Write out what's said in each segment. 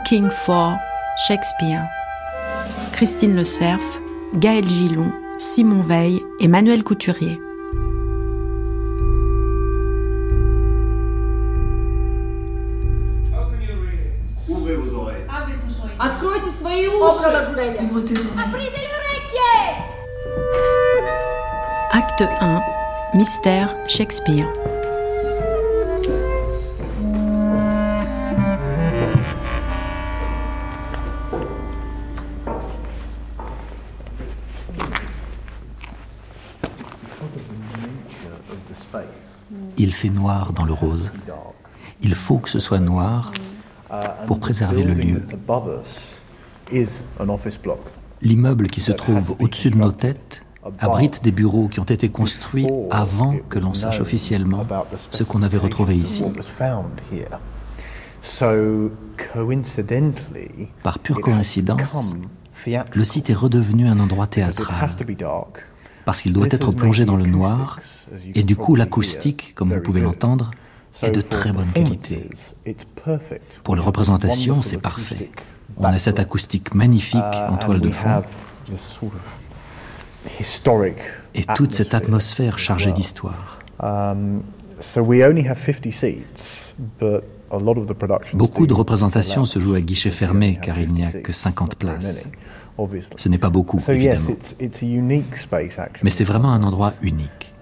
Looking for Shakespeare. Christine Le Cerf, Gaël Gilon, Simon Veil et Manuel Couturier. Ouvrez vos oreilles. Откройте свои уши! Acte 1. Mystère Shakespeare. Il fait noir dans le rose. Il faut que ce soit noir pour préserver le lieu. L'immeuble qui se trouve au-dessus de nos têtes abrite des bureaux qui ont été construits avant que l'on sache officiellement ce qu'on avait retrouvé ici. Par pure coïncidence, le site est redevenu un endroit théâtral parce qu'il doit être plongé dans le noir, et du coup l'acoustique, comme vous pouvez l'entendre, est de très bonne qualité. Pour les représentations, c'est parfait. On a cette acoustique magnifique en toile de fond et toute cette atmosphère chargée d'histoire. Beaucoup de représentations se jouent à guichet fermé car il n'y a que 50 places. Ce n'est pas beaucoup, évidemment. Mais c'est vraiment un endroit unique.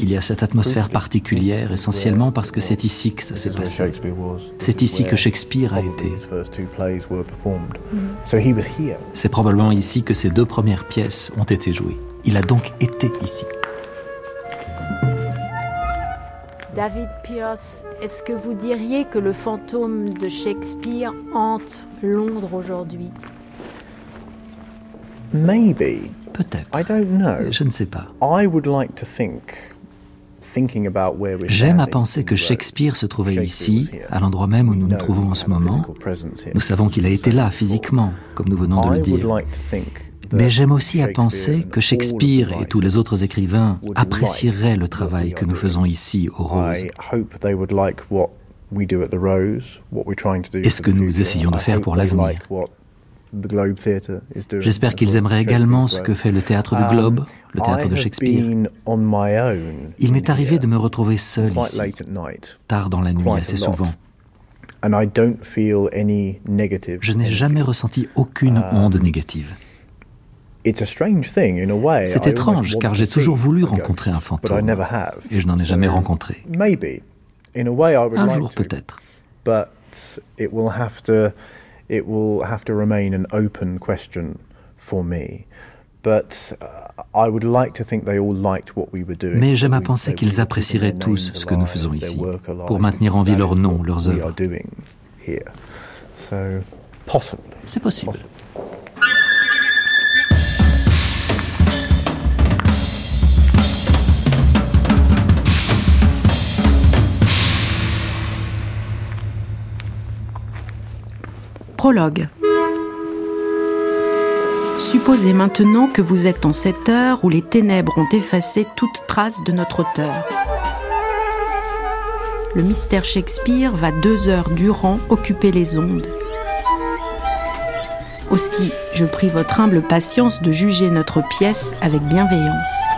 Il y a cette atmosphère particulière essentiellement parce que c'est ici que ça s'est passé. C'est ici que Shakespeare a été. C'est probablement ici que ses deux premières pièces ont été jouées. Il a donc été ici. David Pierce, est-ce que vous diriez que le fantôme de Shakespeare hante Londres aujourd'hui? Maybe. Peut-être. I don't know. Je ne sais pas. I would like to think thinking about where we're J'aime à penser que Shakespeare se trouvait ici, à l'endroit même où nous nous trouvons en ce moment. Nous savons qu'il a été là physiquement, comme nous venons de le dire. Mais j'aime aussi à penser que Shakespeare et tous les autres écrivains apprécieraient le travail que nous faisons ici au Rose. Et ce que nous essayons de faire pour l'avenir? J'espère qu'ils aimeraient également ce que fait le théâtre du Globe, le théâtre de Shakespeare. Il m'est arrivé de me retrouver seul ici, tard dans la nuit, assez souvent. Je n'ai jamais ressenti aucune Uh, onde négative. C'est étrange, car j'ai toujours voulu rencontrer un but I fantôme. never have. Et je n'en ai jamais rencontré. Maybe, in a way, I would Un like jour to, peut-être. but it will have to, it will have to remain an open question for me. But I would like to think they all liked what we were doing. Mais j'aime à penser qu'ils apprécieraient tous ce que nous faisons ici, pour maintenir en vie That leur is nom, what leurs œuvres. C'est possible. Supposez maintenant que vous êtes en cette heure où les ténèbres ont effacé toute trace de notre auteur. Le mystère Shakespeare va deux heures durant occuper les ondes. Aussi, je prie votre humble patience de juger notre pièce avec bienveillance.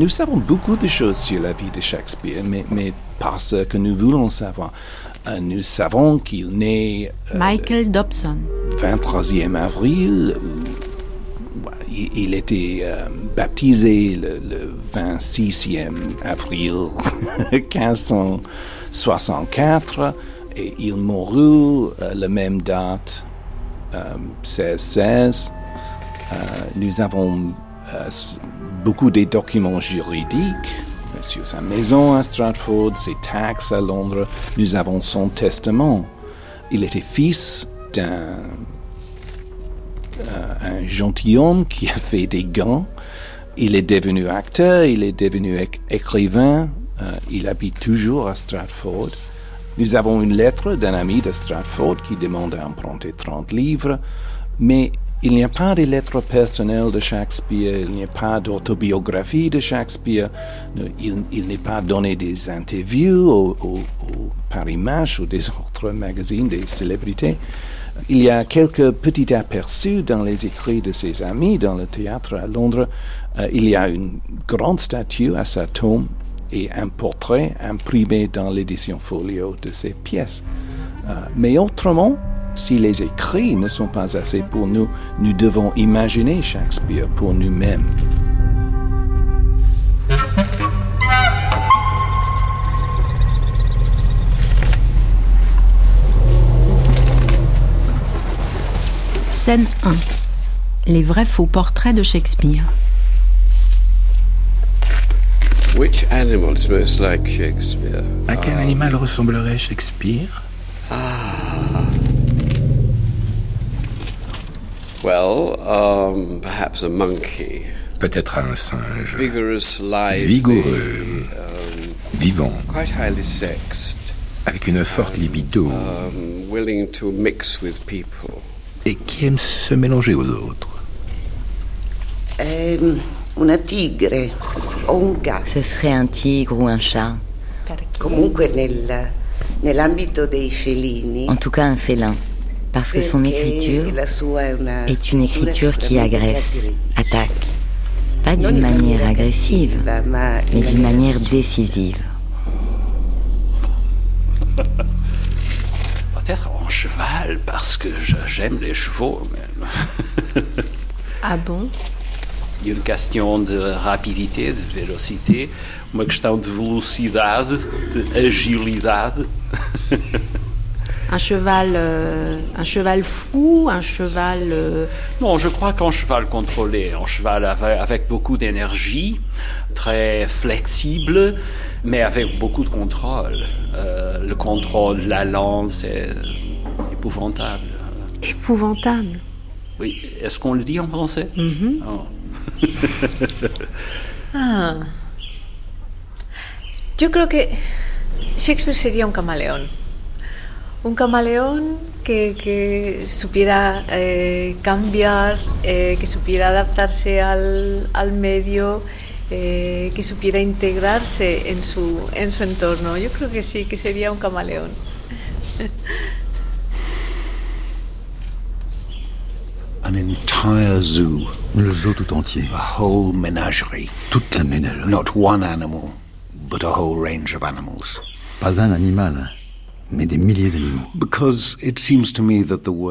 Nous savons beaucoup de choses sur la vie de Shakespeare, mais, mais parce que nous voulons savoir. Euh, Nous savons qu'il naît euh, Michael Dobson. le 23e avril, il, il était euh, baptisé le, le 26e avril 1564 et il mourut euh, la même date 1616. nous avons beaucoup de documents juridiques sur sa maison à Stratford, ses taxes à Londres. Nous avons son testament. Il était fils d'un un gentilhomme qui a fait des gants. Il est devenu acteur, il est devenu écrivain, euh, il habite toujours à Stratford. Nous avons une lettre d'un ami de Stratford qui demande à emprunter 30 livres, mais il n'y a pas de lettres personnelles de Shakespeare, il n'y a pas d'autobiographie de Shakespeare, il, n'est pas donné des interviews au, au Paris Match ou des autres magazines des célébrités. Il y a quelques petits aperçus dans les écrits de ses amis dans le théâtre à Londres. Euh, il y a une grande statue à sa tombe et un portrait imprimé dans l'édition folio de ses pièces. Euh, mais autrement, si les écrits ne sont pas assez pour nous, nous devons imaginer Shakespeare pour nous-mêmes. Scène 1. Les vrais faux portraits de Shakespeare. Which animal is most like Shakespeare? À quel animal ressemblerait Shakespeare? Ah. Well, um, perhaps a monkey. Peut-être un singe. Vigorous, Vigoureux, um, vivant. Quite highly sexed. Avec une forte libido. Um, willing to mix with people. Et qui aime se mélanger aux autres. Um, una tigre un gatto. Ce serait un tigre ou un chat. Comunque nel, nell'ambito dei felini. En tout cas un félin. Parce que son écriture est une écriture qui agresse, attaque. Pas d'une manière agressive, mais d'une manière décisive. Peut-être en cheval, parce que j'aime les chevaux. ah bon? Une question de rapidité, de vélocité, une question de velocidade, de agilidade. un cheval, euh, un cheval fou, un cheval. Euh, non, je crois qu'un cheval contrôlé, un cheval avec, beaucoup d'énergie, très flexible, mais avec beaucoup de contrôle. Euh, le contrôle de la langue, c'est épouvantable. Épouvantable. Oui, est-ce qu'on le dit en français? Mm-hmm. oh. ah. Yo creo que Shakespeare sería un camaleón. Un camaleón que, supiera eh, cambiar, eh, que supiera adaptarse al, medio, eh, que supiera integrarse en su, en su entorno. Yo creo que sí, que sería un camaleón. an entire zoo. Le zoo tout entier. A whole menagerie. Toute la ménagerie. Not one animal, but a whole range of animals. Pas un animal, mais des milliers d'animaux.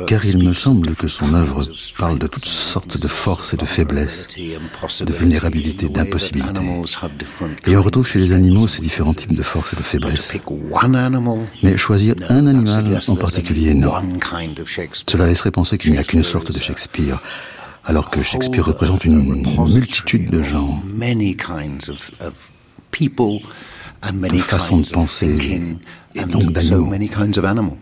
Car il me semble que son œuvre parle de toutes sortes de forces et de faiblesses, de vulnérabilité, d'impossibilité. Et on retrouve chez les animaux ces différents types de forces et de faiblesses. Mais choisir un animal en particulier, non. Cela laisserait penser qu'il n'y a qu'une sorte de Shakespeare alors que Shakespeare représente une multitude de gens une façon de penser et donc d'animaux.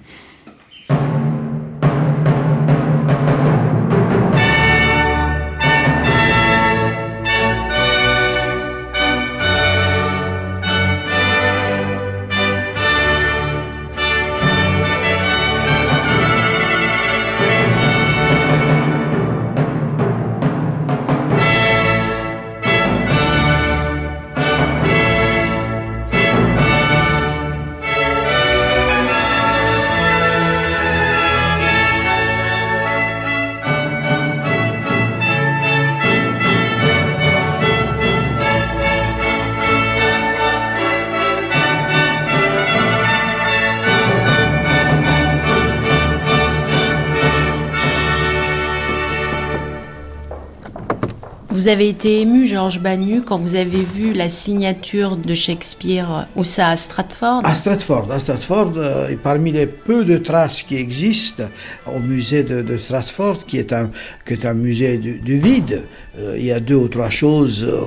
Vous avez été ému, Georges Banu, quand vous avez vu la signature de Shakespeare où ça à Stratford À Stratford, à Stratford, euh, parmi les peu de traces qui existent au musée de, Stratford, qui est un, qui est un musée du, vide, euh, il y a deux ou trois choses euh,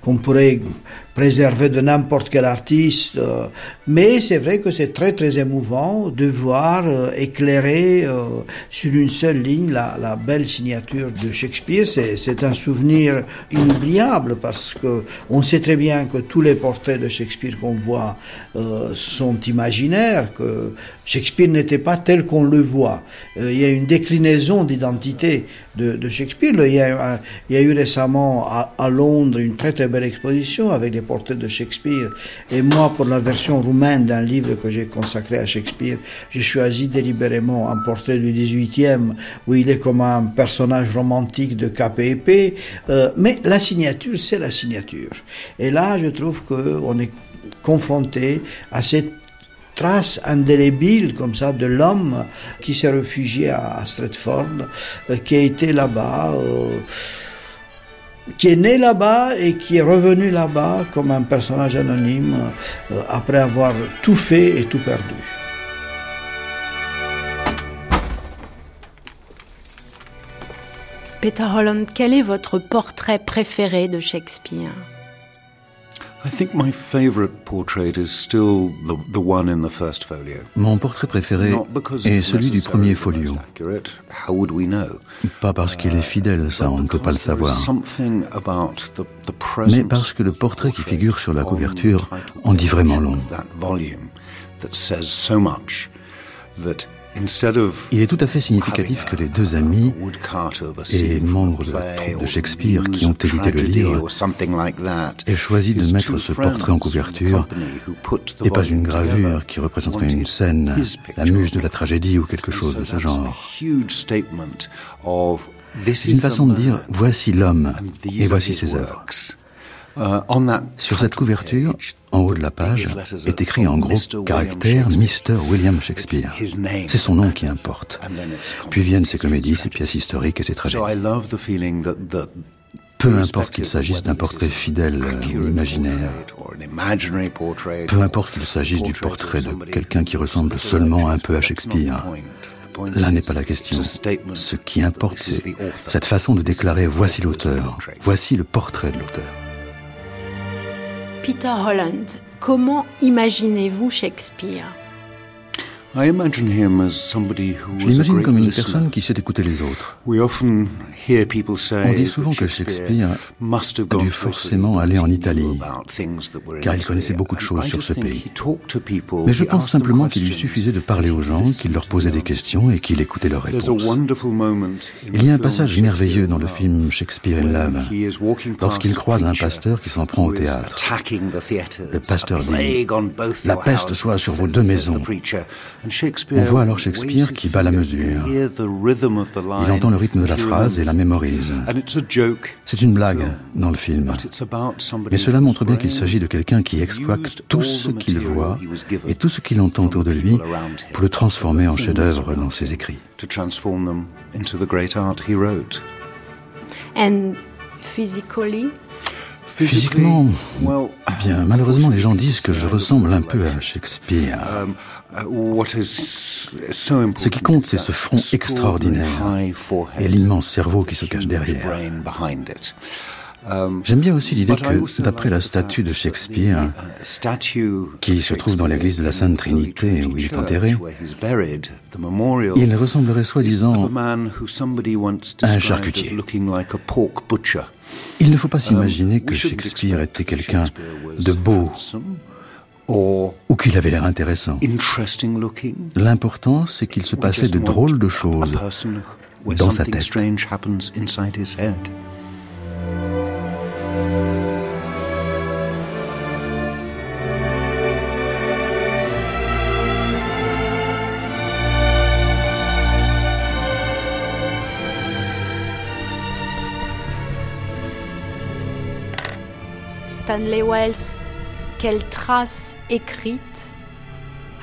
qu'on pourrait préserver de n'importe quel artiste. Euh, mais c'est vrai que c'est très très émouvant de voir euh, éclairer euh, sur une seule ligne la, belle signature de Shakespeare. C'est un souvenir inoubliable parce que on sait très bien que tous les portraits de Shakespeare qu'on voit sont imaginaires, que Shakespeare n'était pas tel qu'on le voit. il y a une déclinaison d'identité de, Shakespeare. Il y, a, il y, a, eu récemment à, à, Londres une très très belle exposition avec des portraits de Shakespeare. Et moi, pour la version roumaine d'un livre que j'ai consacré à Shakespeare, j'ai choisi délibérément un portrait du 18e où il est comme un personnage romantique de épée. Euh, mais la signature, c'est la signature. Et là, je trouve qu'on est confronté à cette trace indélébile comme ça de l'homme qui s'est réfugié à, Stratford, euh, qui a été là-bas. Euh, qui est né là-bas et qui est revenu là-bas comme un personnage anonyme euh, après avoir tout fait et tout perdu. Peter Holland, quel est votre portrait préféré de Shakespeare? Mon portrait préféré est celui du premier folio. Pas parce qu'il est fidèle, ça on ne peut pas le savoir. Mais parce que le portrait qui figure sur la couverture en dit vraiment long. Il est tout à fait significatif que les deux amis et membres de la troupe de Shakespeare qui ont édité le livre aient choisi de mettre ce portrait en couverture et pas une gravure qui représenterait une scène, la muse de la tragédie ou quelque chose de ce genre. C'est une façon de dire voici l'homme et voici ses œuvres. Euh, Sur cette couverture, en haut de la page, est écrit en gros caractères Mr. William Shakespeare. C'est son nom qui importe. Puis viennent ses comédies, ses pièces historiques et ses tragédies. Peu importe qu'il s'agisse d'un portrait fidèle ou imaginaire, peu importe qu'il s'agisse du portrait de quelqu'un qui ressemble seulement un peu à Shakespeare, Là n'est pas la question. Ce qui importe, c'est cette façon de déclarer voici l'auteur, voici le portrait de l'auteur. Peter Holland, comment imaginez-vous Shakespeare? Je l'imagine comme une personne qui sait écouter les autres. On dit souvent que Shakespeare a dû forcément aller en Italie, car il connaissait beaucoup de choses sur ce pays. Mais je pense simplement qu'il lui suffisait de parler aux gens, qu'il leur posait des questions et qu'il écoutait leurs réponses. Il y a un passage merveilleux dans le film Shakespeare in Love, lorsqu'il croise un pasteur qui s'en prend au théâtre. Le pasteur dit « La peste soit sur vos deux maisons ». On voit alors Shakespeare qui bat la mesure. Il entend le rythme de la phrase et la mémorise. C'est une blague dans le film. Mais cela montre bien qu'il s'agit de quelqu'un qui exploite tout ce qu'il voit et tout ce qu'il entend autour de lui pour le transformer en chef-d'œuvre dans ses écrits. And physically, Physiquement, eh bien, malheureusement, les gens disent que je ressemble un peu à Shakespeare. Um, uh, ce qui compte, c'est ce front extraordinaire et l'immense cerveau qui se cache derrière. Um, J'aime bien aussi l'idée que, d'après la statue de Shakespeare, qui se trouve dans l'église de la Sainte Trinité où il est enterré, il ressemblerait soi-disant à un charcutier. Il ne faut pas s'imaginer que Shakespeare était quelqu'un de beau ou qu'il avait l'air intéressant. L'important, c'est qu'il se passait de drôles de choses dans sa tête. Stanley Wells, quelle trace écrite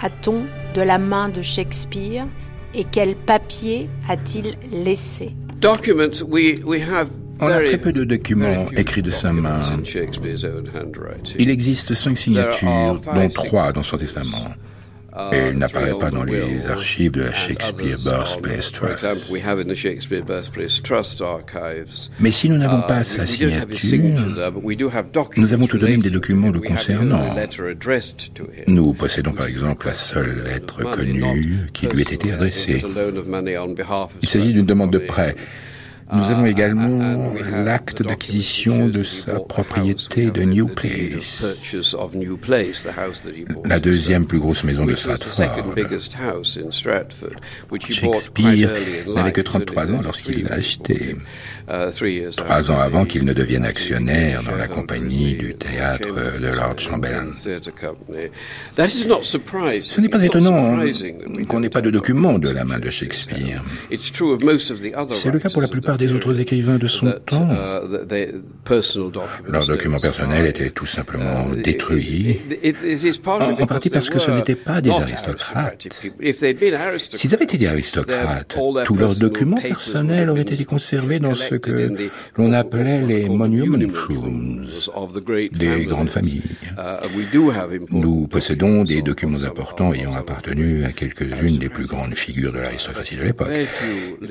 a-t-on de la main de Shakespeare et quel papier a-t-il laissé? Documents, we, we have On a très peu de documents écrits de sa main. Il existe cinq signatures, dont trois dans son testament. Et il n'apparaît pas dans les archives de la Shakespeare Birthplace Trust. Mais si nous n'avons pas sa signature, nous avons tout de même des documents le concernant. Nous possédons par exemple la seule lettre connue qui lui ait été adressée. Il s'agit d'une demande de prêt nous avons également l'acte d'acquisition de sa propriété de New Place, la deuxième plus grosse maison de Stratford. Shakespeare n'avait que 33 ans lorsqu'il l'a acheté. Euh, Trois ans avant qu'il ne devienne actionnaire dans la compagnie du théâtre de Lord Chamberlain. Ce n'est pas étonnant qu'on n'ait pas de documents de la main de Shakespeare. C'est le cas pour la plupart des autres écrivains de son temps. Leurs documents personnels étaient tout simplement détruits, en, partie parce que ce n'étaient pas des aristocrates. S'ils avaient été des aristocrates, tous leurs documents personnels auraient été conservés dans ce que l'on appelait les monument rooms des grandes familles. Nous possédons des documents importants ayant appartenu à quelques-unes des plus grandes figures de l'aristocratie de l'époque.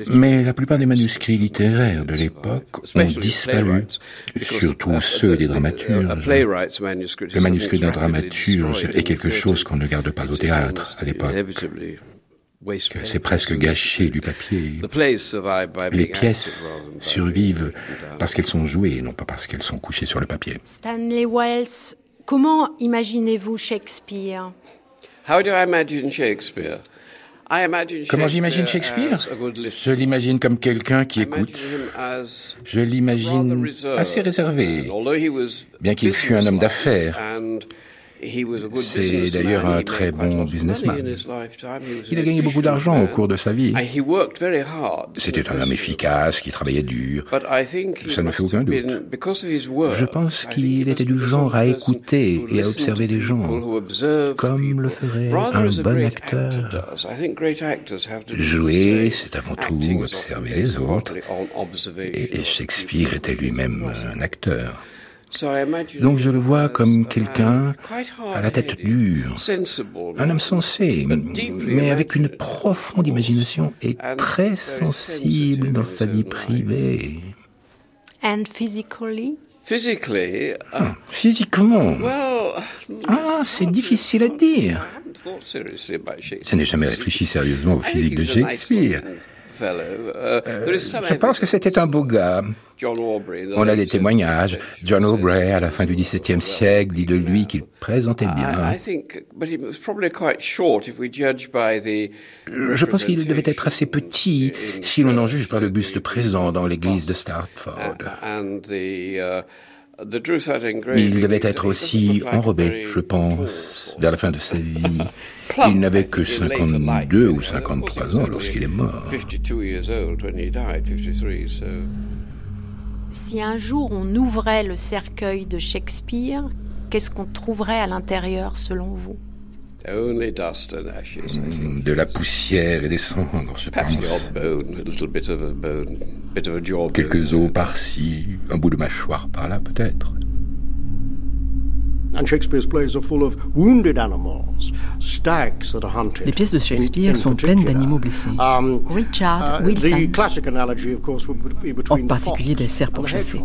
Mais la plupart des manuscrits littéraires de l'époque ont disparu, surtout ceux des dramaturges. Le manuscrit d'un dramaturge est quelque chose qu'on ne garde pas au théâtre à l'époque c'est presque gâché du papier. Les pièces survivent parce qu'elles sont jouées, non pas parce qu'elles sont couchées sur le papier. Stanley Wells, comment imaginez-vous Shakespeare? Comment j'imagine Shakespeare Je l'imagine comme quelqu'un qui écoute. Je l'imagine assez réservé, bien qu'il fût un homme d'affaires. C'est d'ailleurs un très bon businessman. Il a gagné beaucoup d'argent au cours de sa vie. C'était un homme efficace qui travaillait dur. Ça ne fait aucun doute. Je pense qu'il était du genre à écouter et à observer les gens, comme le ferait un bon acteur. Jouer, c'est avant tout observer les autres. Et Shakespeare était lui-même un acteur. Donc je le vois comme quelqu'un à la tête dure, un homme sensé, mais avec une profonde imagination et très sensible dans sa vie privée. And physically? Uh, Physiquement, ah, c'est difficile à dire. Je n'ai jamais réfléchi sérieusement au physique de Shakespeare. Uh, euh, je pense que c'était un beau gars. On a des témoignages. John Aubrey, à la fin du XVIIe siècle, dit de lui qu'il présentait bien. Je pense qu'il devait être assez petit si l'on en juge par le buste présent dans l'église de Stratford. Il devait être aussi enrobé, je pense, vers la fin de sa vie. Il n'avait que 52 ou 53 ans lorsqu'il est mort. Si un jour on ouvrait le cercueil de Shakespeare, qu'est-ce qu'on trouverait à l'intérieur selon vous? De la poussière et des cendres, je pense. Quelques os par-ci, un bout de mâchoire par-là, peut-être. Les pièces de Shakespeare sont pleines d'animaux blessés. Um, Richard Wilson. En particulier des chasser. Uh,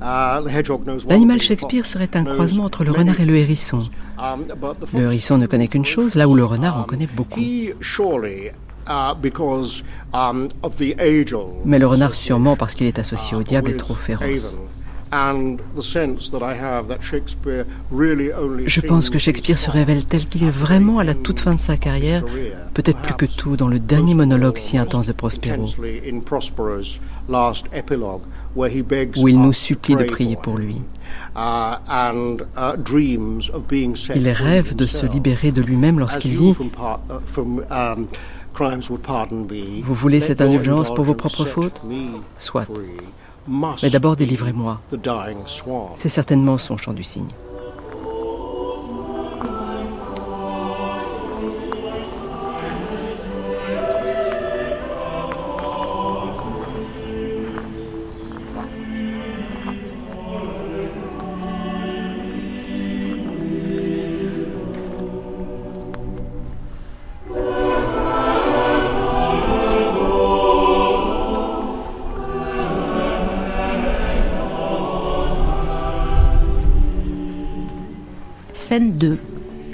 L'animal Shakespeare serait un croisement entre le renard et le hérisson. Le hérisson ne connaît qu'une chose, là où le renard en connaît beaucoup. Mais le renard, sûrement parce qu'il est associé au diable, est trop féroce. Je pense que Shakespeare se révèle tel qu'il est vraiment à la toute fin de sa carrière, peut-être plus que tout dans le dernier monologue si intense de Prospero, où il nous supplie de prier pour lui. Uh, uh, il rêve de se libérer de lui-même lorsqu'il dit uh, um, Vous voulez cette indulgence pour vos propres fautes Soit. Mais d'abord délivrez-moi. C'est certainement son chant du cygne.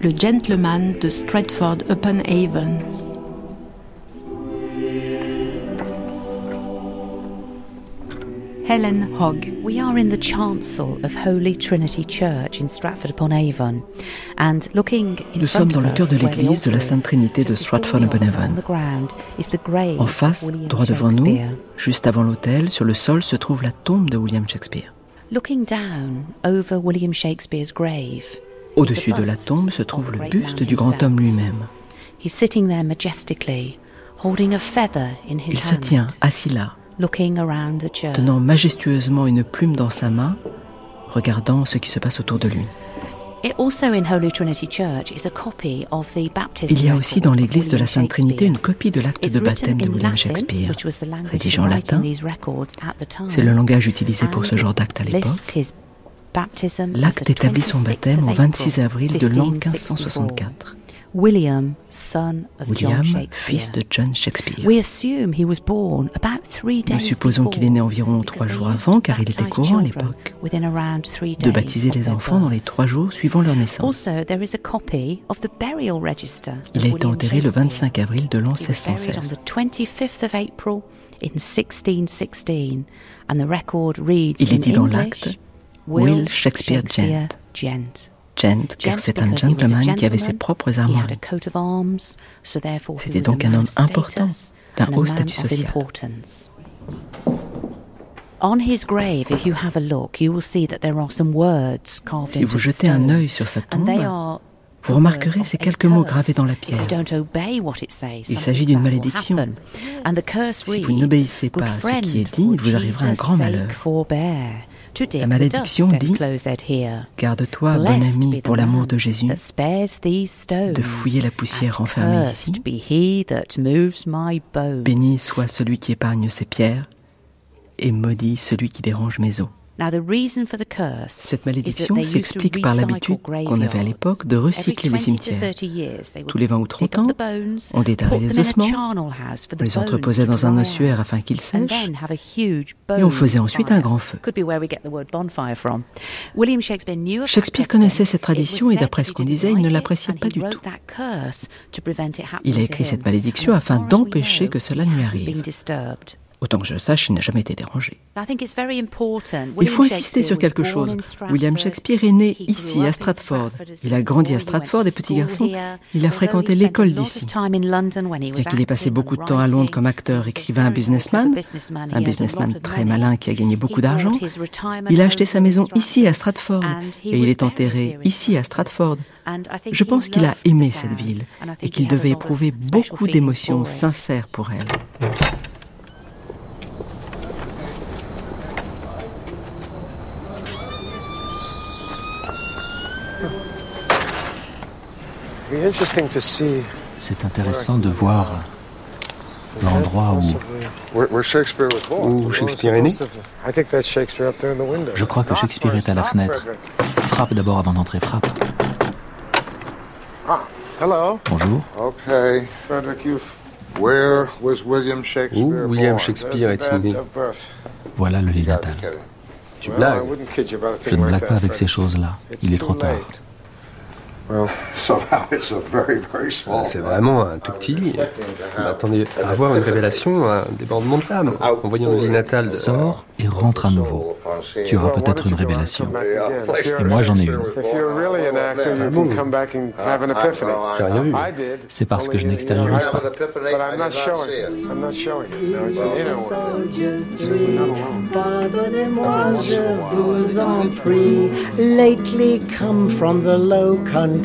Le gentleman de Stratford-upon-Avon. Helen Hogg. We are in the chancel of Holy Trinity Church in Stratford-upon-Avon and looking Nous sommes dans le cœur de l'église de la Sainte Trinité de Stratford-upon-Avon. En face, droit devant nous, juste avant l'autel, sur le sol se trouve la tombe de William Shakespeare. Looking down over William Shakespeare's grave. Au-dessus de la tombe se trouve le buste du grand homme lui-même. Il se tient assis là, tenant majestueusement une plume dans sa main, regardant ce qui se passe autour de lui. Il y a aussi dans l'église de la Sainte Trinité une copie de l'acte de baptême de William Shakespeare, rédigé en latin. C'est le langage utilisé pour ce genre d'acte à l'époque. L'acte établit son baptême au 26 avril de l'an 1564. William, son of William, John fils de John Shakespeare. We assume he was born about three days Nous supposons qu'il est né environ trois jours avant, car il était courant à l'époque de baptiser les enfants dans les trois jours suivant leur naissance. Il a été enterré le 25 avril de l'an 1616. Il est dit dans l'acte Will Shakespeare Gent. Gent, car c'est un gentleman qui avait ses propres armoiries. C'était donc un homme important, d'un haut statut social. Si vous jetez un œil sur sa tombe, vous remarquerez ces quelques mots gravés dans la pierre. Il s'agit d'une malédiction. Si vous n'obéissez pas à ce qui est dit, il vous arrivera un grand malheur. La malédiction dit Garde-toi, bon ami, pour l'amour de Jésus, de fouiller la poussière enfermée ici. Béni soit celui qui épargne ses pierres, et maudit celui qui dérange mes os. Cette malédiction s'explique par l'habitude qu'on avait à l'époque de recycler les cimetières. Tous les 20 ou 30 ans, on déterrait les ossements, on les entreposait dans un ossuaire afin qu'ils sèchent, et on faisait ensuite un grand feu. Shakespeare connaissait cette tradition et d'après ce qu'on disait, il ne l'appréciait pas du tout. Il a écrit cette malédiction afin d'empêcher que cela ne lui arrive. Autant que je sache, il n'a jamais été dérangé. Il faut insister sur quelque chose. William Shakespeare est né ici, à Stratford. Il a grandi à Stratford et petit garçon, il a fréquenté l'école d'ici. Bien qu'il ait passé beaucoup de temps à Londres comme acteur, écrivain, businessman, un businessman très malin qui a gagné beaucoup d'argent, il a acheté sa maison ici à Stratford et il est enterré ici à Stratford. Je pense qu'il a aimé cette ville et qu'il devait éprouver beaucoup d'émotions sincères pour elle. C'est intéressant de voir l'endroit où, où Shakespeare est né. Je crois que Shakespeare est à la fenêtre. Frappe d'abord avant d'entrer, frappe. Ah, Bonjour. Où William Shakespeare est-il né? Voilà le lit natal. Tu blagues Je ne blague pas avec ces choses-là. Il est trop tard. C'est vraiment un tout petit lit. attendez avoir une révélation, un débordement de l'âme en voyant le lit natal. Sors et rentre à nouveau. Tu auras peut-être une révélation. Et moi, j'en ai une. J'ai rien vu. C'est parce que je n'extériorise pas. Pardonnez-moi, je vous en prie. Lately come from the low country.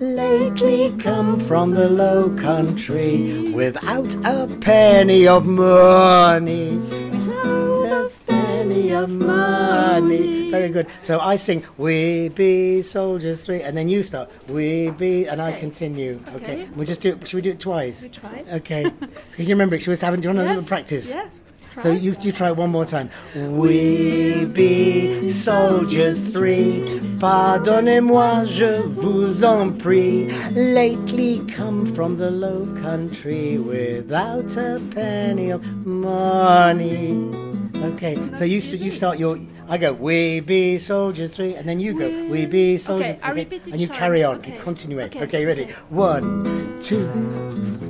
Lately come from the low country without a penny of money. Without a penny of money. Very good. So I sing, We be soldiers three, and then you start, We be, and I continue. Okay. We'll just do it. Should we do it twice? We try. Okay. so can you remember it? She was having, do you want Yes, little practice? yes. So you, you try one more time. We be soldiers three. Pardonnez-moi, je vous en prie. Lately come from the low country without a penny of money. Okay, so you st- you start your. I go, we be soldiers three, and then you go, we be soldiers. Okay, I repeat And you carry on, okay. continue. Okay, okay ready? Okay. One, two.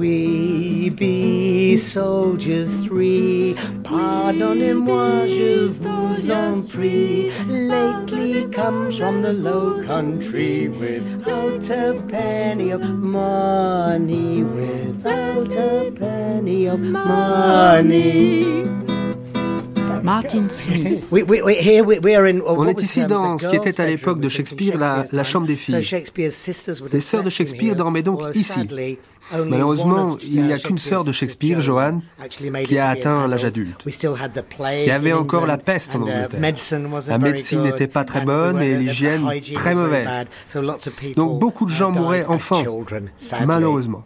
We be soldiers three. Pardonnez-moi, je vous en prie. Lately comes from the low country without a penny of money. Without a penny of money. Martin Smith. On est ici dans ce qui était à l'époque de Shakespeare la, la chambre des filles. Les sœurs de Shakespeare dormaient donc ici. Malheureusement, il n'y a qu'une sœur de Shakespeare, Joanne, qui a atteint l'âge adulte. Il y avait encore la peste en Angleterre. La médecine n'était pas très bonne et l'hygiène très mauvaise. Donc beaucoup de gens mouraient enfants, malheureusement.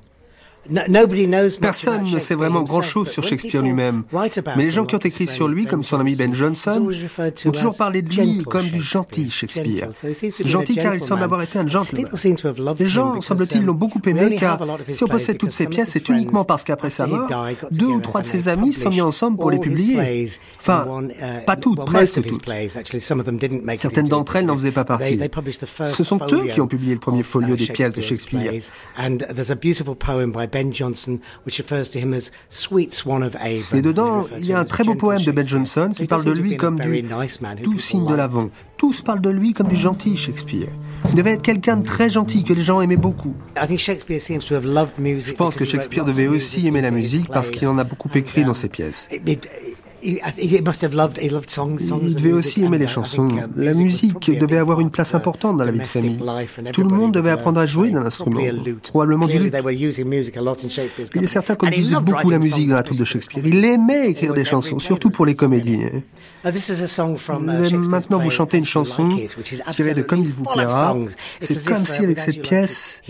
Personne ne sait vraiment grand-chose sur Shakespeare lui-même, mais les gens qui ont écrit sur lui, comme son ami Ben Jonson, ont toujours parlé de lui comme du gentil Shakespeare. Gentil car il semble avoir été un gentleman. Les gens, semble-t-il, l'ont beaucoup aimé car si on possède toutes ses pièces, c'est uniquement parce qu'après sa mort, deux ou trois de ses amis sont mis ensemble pour les publier. Enfin, uh, pas toutes, presque toutes. Certaines d'entre elles n'en faisaient pas partie. Ce sont eux qui ont publié le premier folio des pièces de Shakespeare. Ben Jonson, which refers to him as Sweet Swan of Avon. Et dedans, il y a un très beau poème de Ben Jonson qui parle de lui comme du doux signe de l'Avon. Tous parlent de lui comme du gentil Shakespeare. Il devait être quelqu'un de très gentil que les gens aimaient beaucoup. Je pense que Shakespeare devait aussi aimer la musique parce qu'il en a beaucoup écrit dans ses pièces. Il devait aussi aimer les chansons. La musique devait avoir une place importante dans la vie de famille. Tout le monde devait apprendre à jouer d'un instrument, probablement du luth. Il est certain qu'on utilisait beaucoup la musique dans la troupe de Shakespeare. Il aimait écrire des chansons, surtout pour les comédies. Maintenant, vous chantez une chanson tirée de Comme il vous plaira. C'est comme si, avec cette pièce,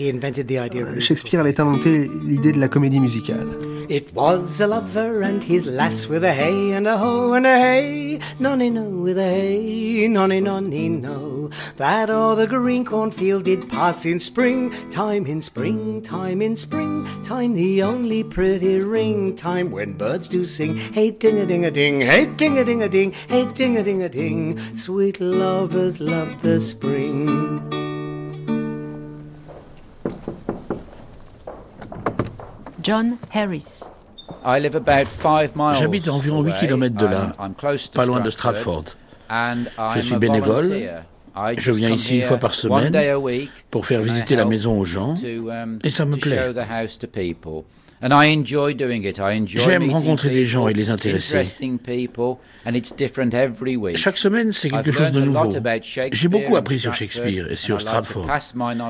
Shakespeare avait inventé l'idée de la comédie musicale. It was a lover and his lass with a hay and a hoe and a hay, nonny no with a hay, nonny nonny no. That all the green cornfield did pass in spring, time in spring, time in spring, time the only pretty ring, time when birds do sing. Hey ding a ding a ding, hey ding a ding a ding, hey ding a ding a ding. Sweet lovers love the spring. John Harris. J'habite à environ 8 km de là, pas loin de Stratford. Je suis bénévole. Je viens ici une fois par semaine pour faire visiter la maison aux gens um, et ça me plaît. J'aime rencontrer des gens et les intéresser. Chaque semaine, c'est quelque chose de nouveau. J'ai beaucoup appris sur Shakespeare et sur Stratford,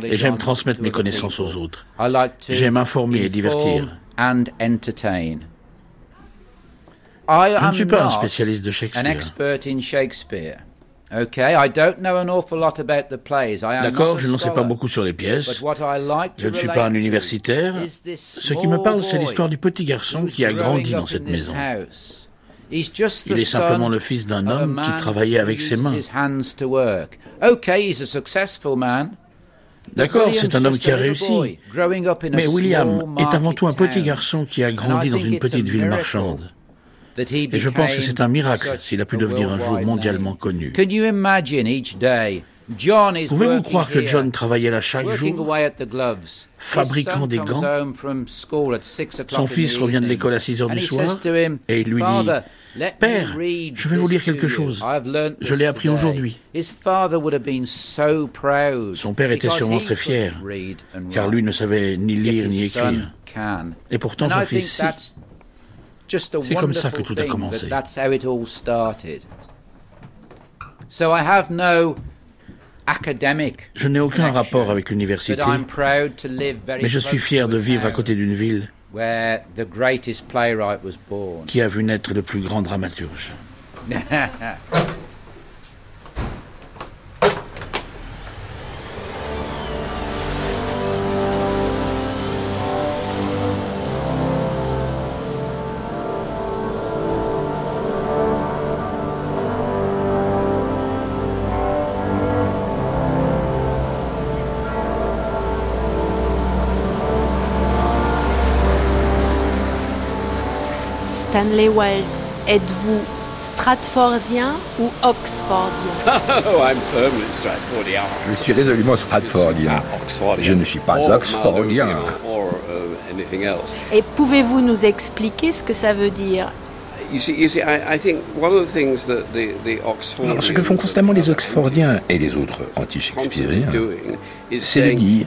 et j'aime transmettre mes connaissances aux autres. J'aime informer et divertir. Je ne suis pas un spécialiste de Shakespeare. D'accord, je n'en sais pas beaucoup sur les pièces. Je ne suis pas un universitaire. Ce qui me parle, c'est l'histoire du petit garçon qui a grandi dans cette maison. Il est simplement le fils d'un homme qui travaillait avec ses mains. D'accord, c'est un homme qui a réussi. Mais William est avant tout un petit garçon qui a grandi dans une petite ville marchande. Et je pense que c'est un miracle s'il a pu devenir un jour mondialement connu. Pouvez-vous croire que John travaillait là chaque jour, fabriquant des gants? Son fils revient de l'école à 6 heures du soir et il lui dit Père, je vais vous lire quelque chose. Je l'ai appris aujourd'hui. Son père était sûrement très fier, car lui ne savait ni lire ni écrire. Et pourtant son fils, si. C'est comme ça que tout a commencé. Je n'ai aucun rapport avec l'université, mais je suis fier de vivre à côté d'une ville qui a vu naître le plus grand dramaturge. Stanley Wells, êtes-vous Stratfordien ou Oxfordien? Oh, I'm firmly Stratfordien. Je suis résolument Stratfordien. Ah, Je ne suis pas Oxfordien. Uh, Et pouvez-vous nous expliquer ce que ça veut dire? Ce que font constamment les Oxfordiens et les autres anti-Shakespeariens, c'est de dire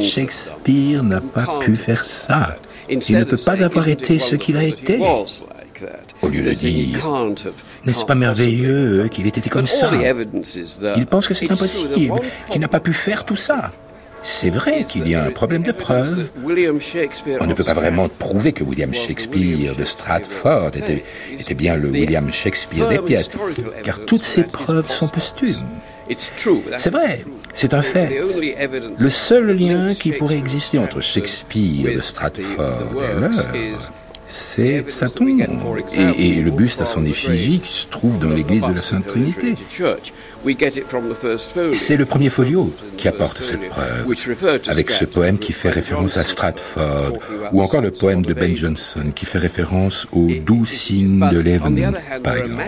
Shakespeare n'a pas pu faire ça. Il ne peut pas avoir été ce qu'il a été. Au lieu de dire, n'est-ce pas merveilleux qu'il ait été comme ça? Il pense que c'est impossible, qu'il n'a pas pu faire tout ça. C'est vrai qu'il y a un problème de preuve. On ne peut pas vraiment prouver que William Shakespeare de Stratford était, était bien le William Shakespeare des pièces, car toutes ces preuves sont posthumes. C'est vrai, c'est un fait. Le seul lien qui pourrait exister entre Shakespeare de Stratford et l'œuvre, c'est sa tombe. Et, et, le buste à son effigie qui se trouve dans l'église de la Sainte Trinité. C'est le premier folio qui apporte cette preuve, avec ce poème qui fait référence à Stratford, ou encore le poème de Ben Jonson qui fait référence aux douze signes de l'Even, par exemple.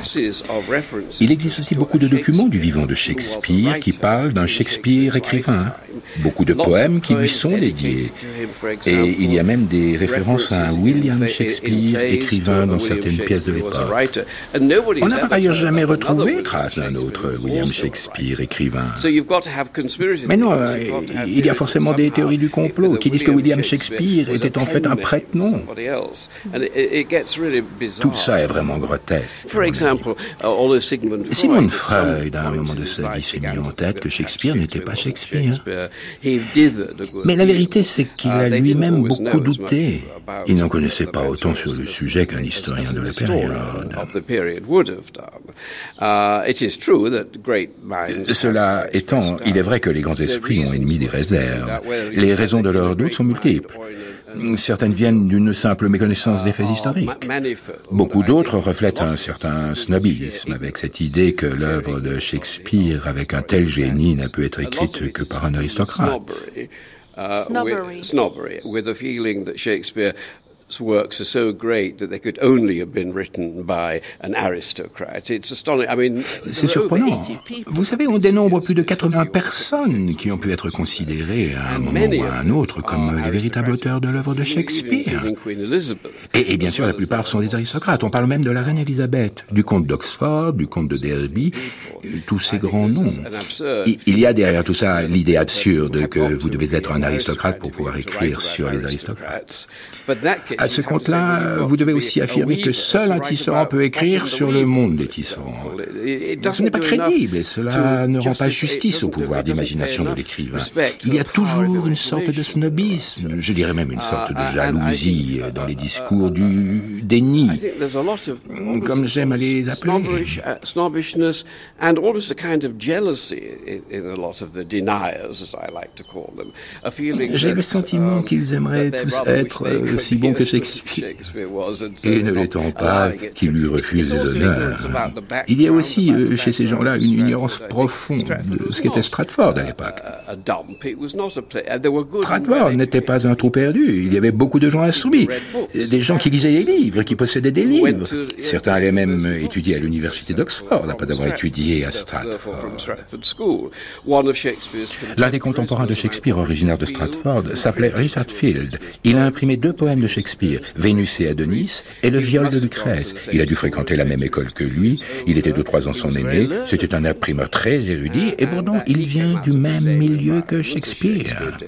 Il existe aussi beaucoup de documents du vivant de Shakespeare qui parlent d'un Shakespeare écrivain, beaucoup de poèmes qui lui sont dédiés. Et il y a même des références à un William Shakespeare écrivain dans certaines pièces de l'époque. On n'a par ailleurs jamais retrouvé trace d'un autre William Shakespeare, écrivain. Mais non, euh, il y a forcément des théories du complot qui disent que William Shakespeare était en fait un prête-nom. Tout ça est vraiment grotesque. Uh, Sigmund Freud, à un moment de sa vie, s'est mis en tête que Shakespeare n'était pas Shakespeare. Mais la vérité, c'est qu'il uh, a lui-même beaucoup douté. Il n'en connaissait pas autant sur le sujet qu'un historien de la période. Cela étant, il est vrai que les grands esprits ont émis des réserves. Les raisons de leur doute sont multiples. Certaines viennent d'une simple méconnaissance des faits historiques. Beaucoup d'autres reflètent un certain snobisme avec cette idée que l'œuvre de Shakespeare avec un tel génie n'a pu être écrite que par un aristocrate. snobbery, with the feeling that Shakespeare works are so great that they could only have been written by an aristocrat. It's astonishing. I mean, c'est surprenant. Vous savez, on dénombre plus de 80 personnes qui ont pu être considérées à un moment ou à un autre comme les véritables auteurs de l'œuvre de Shakespeare. Et, et, bien sûr, la plupart sont des aristocrates. On parle même de la reine Elisabeth, du comte d'Oxford, du comte de Derby, tous ces grands noms. Il y a derrière tout ça l'idée absurde que vous devez être un aristocrate pour pouvoir écrire sur les aristocrates. À ce compte-là, vous devez aussi affirmer que seul un tisserand peut écrire sur le monde des tisserands. Ce n'est pas crédible et cela ne rend pas justice au pouvoir d'imagination de l'écrivain. Il y a toujours une sorte de snobisme, je dirais même une sorte de jalousie dans les discours du déni, comme j'aime à les appeler. J'ai le sentiment qu'ils aimeraient tous être aussi bons que Shakespeare. Et ne l'étant pas, qui lui refuse les honneurs. Il y a aussi euh, chez ces gens-là une ignorance profonde de ce qu'était Stratford à l'époque. Stratford n'était pas un trou perdu. Il y avait beaucoup de gens instruits, des gens qui lisaient des livres, qui possédaient des livres. Certains allaient même étudier à l'université d'Oxford après avoir étudié à Stratford. L'un des contemporains de Shakespeare originaire de Stratford s'appelait Richard Field. Il a imprimé deux poèmes de Shakespeare, Vénus et Adonis, et le viol de Lucrèce. Il a dû fréquenter la même école que lui, il était de trois ans son aîné, c'était un imprimeur très érudit, et pourtant il vient du même milieu que Shakespeare.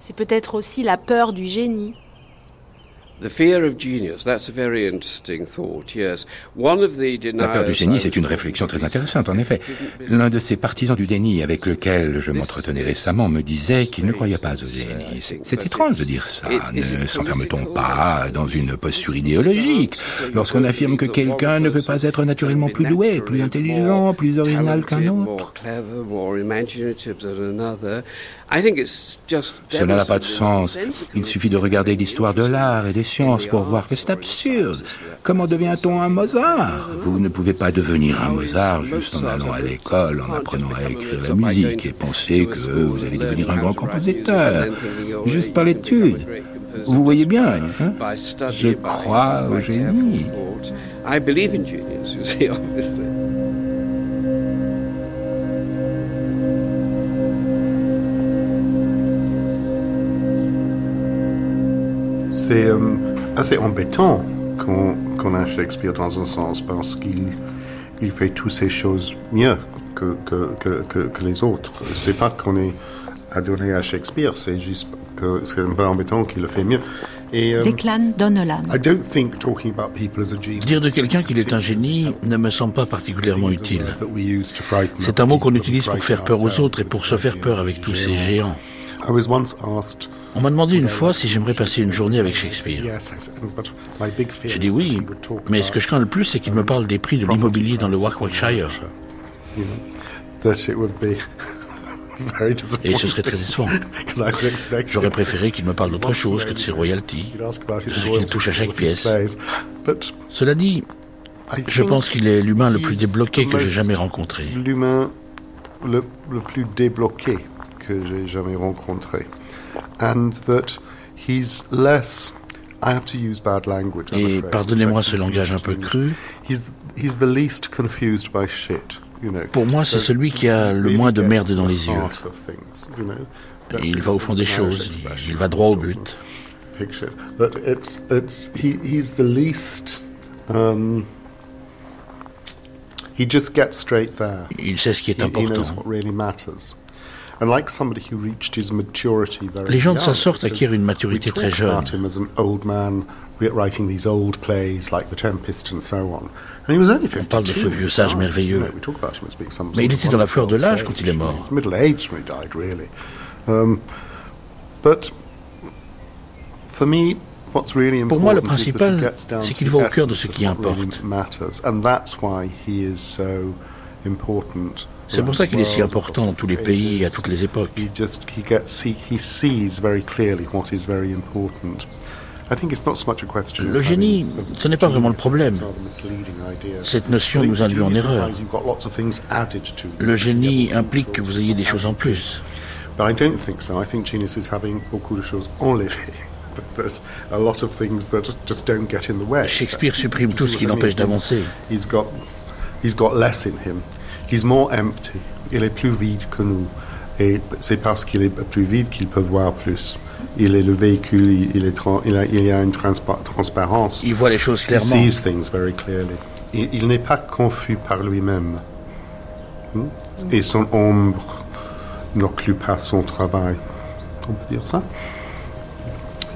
C'est peut-être aussi la peur du génie. La peur du génie, c'est une réflexion très intéressante, en effet. L'un de ces partisans du déni avec lequel je m'entretenais récemment me disait qu'il ne croyait pas au génie. C'est étrange de dire ça. Ne s'enferme-t-on pas dans une posture idéologique lorsqu'on affirme que quelqu'un ne peut pas être naturellement plus doué, plus intelligent, plus original qu'un autre? Cela n'a pas de sens. Il suffit de regarder l'histoire de l'art et des sciences pour voir que c'est absurde. Comment devient-on un Mozart? Vous ne pouvez pas devenir un Mozart juste en allant à l'école, en apprenant à écrire la musique et penser que vous allez devenir un grand compositeur, juste par l'étude. Vous voyez bien, hein? Je crois au génie. C'est euh, assez embêtant qu'on a Shakespeare dans un sens parce qu'il il fait toutes ces choses mieux que, que, que, que les autres. C'est pas qu'on est adonné à Shakespeare, c'est juste que c'est un peu embêtant qu'il le fait mieux. Et, euh, Declan Donnellan. Dire de quelqu'un qu'il est un génie ne me semble pas particulièrement utile. C'est un mot qu'on utilise pour faire peur aux autres et pour se faire peur avec tous ces géants. On m'a demandé une fois si j'aimerais passer une journée avec Shakespeare. J'ai dit oui, mais ce que je crains le plus, c'est qu'il me parle des prix de l'immobilier dans le Warwickshire. Et ce serait très décevant. J'aurais préféré qu'il me parle d'autre chose que de ses royalties, de ce qu'il touche à chaque pièce. Cela dit, je pense qu'il est l'humain le plus débloqué que j'ai jamais rencontré. L'humain le, le, plus débloqué que j'ai jamais rencontré. And that he's less I have to use bad language, Et pardonnez-moi ce langage un peu cru. He's, he's the least confused by shit. Pour moi, c'est celui qui a le moins de merde dans les yeux. Il va au fond des choses, il va droit au but. Il sait ce qui est important. Les gens de sa sorte acquièrent une maturité très jeune. On parle de ce vieux sage merveilleux. Mais il était dans la fleur de l'âge quand il est mort. Pour moi, le principal, c'est qu'il va au cœur de ce qui importe. C'est pour ça qu'il est si important dans tous les pays et à toutes les époques. Le génie, ce n'est pas vraiment le problème. Cette notion nous induit en erreur. Le génie implique que vous ayez des choses en plus. Shakespeare supprime tout ce qui l'empêche d'avancer. He's more empty. Il est plus vide que nous. Et c'est parce qu'il est plus vide qu'il peut voir plus. Il est le véhicule, il, est il, a, il y a une transparence. Il voit les choses clairement. He sees things very clearly. Il, il n'est pas confus par lui-même. Hmm? Et son ombre n'occlut pas son travail. On peut dire ça?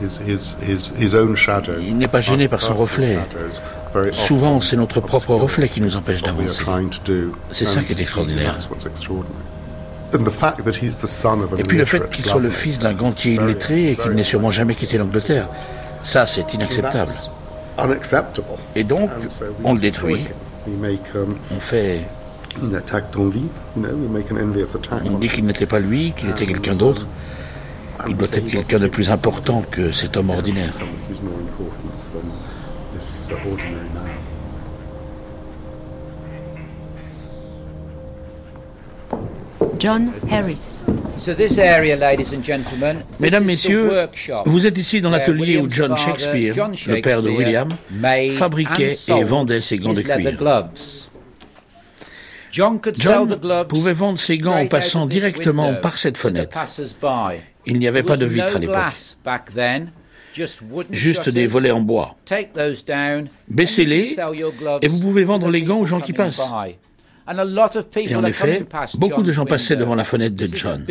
His, his, his, his own shadow, Il n'est pas gêné par son reflet. Souvent, c'est notre propre reflet qui nous empêche d'avancer. C'est ça qui est extraordinaire. Et puis le fait qu'il soit le fils d'un gantier illettré et qu'il n'ait sûrement jamais quitté l'Angleterre, ça c'est inacceptable. Et donc, on le détruit. On fait... On dit qu'il n'était pas lui, qu'il était quelqu'un d'autre. Il doit être quelqu'un de plus important que cet homme ordinaire. John Harris. Mesdames, Messieurs, vous êtes ici dans l'atelier où John Shakespeare, le père de William, fabriquait et vendait ses gants de cuir. John pouvait vendre ses gants en passant directement par cette fenêtre. Il n'y avait pas de vitre à l'époque. Juste des volets en bois. Baissez-les et vous pouvez vendre les gants aux gens qui passent. Et en effet, beaucoup de gens passaient devant la fenêtre de John.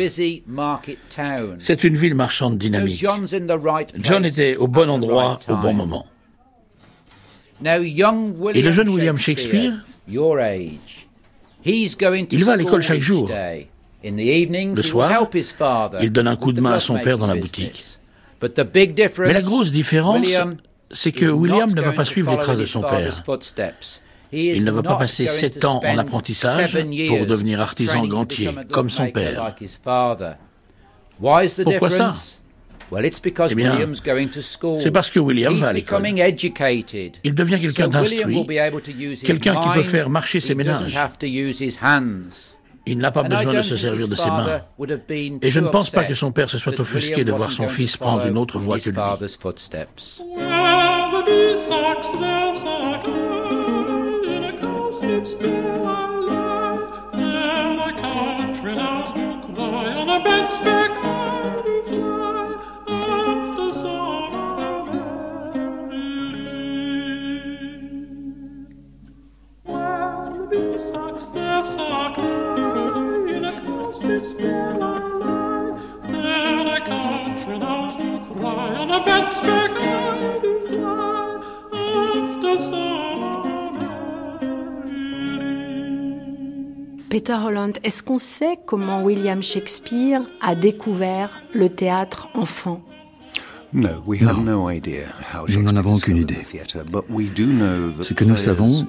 C'est une ville marchande dynamique. John était au bon endroit au bon moment. Et le jeune William Shakespeare, il va à l'école chaque jour. Le soir, il donne un coup de main à son père dans la boutique. Mais la grosse différence, c'est que William ne va pas suivre les traces de son père. Il ne va pas passer sept ans en apprentissage pour devenir artisan gantier, comme son père. Pourquoi ça eh bien, c'est parce que William va à l'école. Il devient quelqu'un d'instruit, quelqu'un qui peut faire marcher ses ménages. Il n'a pas besoin de se servir de ses mains. Et je ne pense pas que son père se soit offusqué de voir son fils prendre une autre voie que lui. Peter Holland, est-ce qu'on sait comment William Shakespeare a découvert le théâtre enfant? Non, nous n'en avons aucune idée. Ce que nous savons,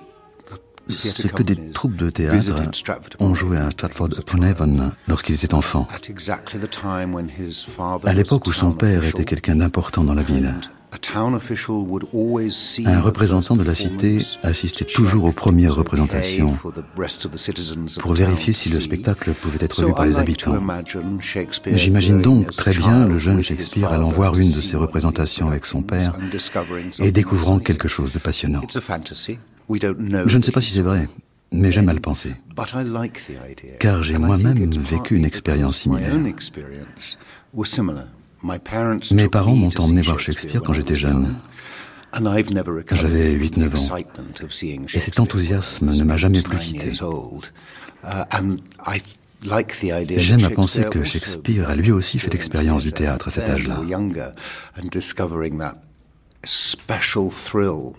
c'est que des troupes de théâtre ont joué à Stratford-upon-Avon lorsqu'il était enfant, à l'époque où son père était quelqu'un d'important dans la ville. Un représentant de la cité assistait toujours aux premières représentations pour vérifier si le spectacle pouvait être vu par les habitants. J'imagine donc très bien le jeune Shakespeare allant voir une de ces représentations avec son père et découvrant quelque chose de passionnant. Je ne sais pas si c'est vrai, mais j'aime à le penser. Car j'ai moi-même vécu une expérience similaire. Mes parents m'ont emmené voir Shakespeare quand j'étais jeune. J'avais 8-9 ans. Et cet enthousiasme ne m'a jamais plus quitté. J'aime à penser que Shakespeare a lui aussi fait l'expérience du théâtre à cet âge-là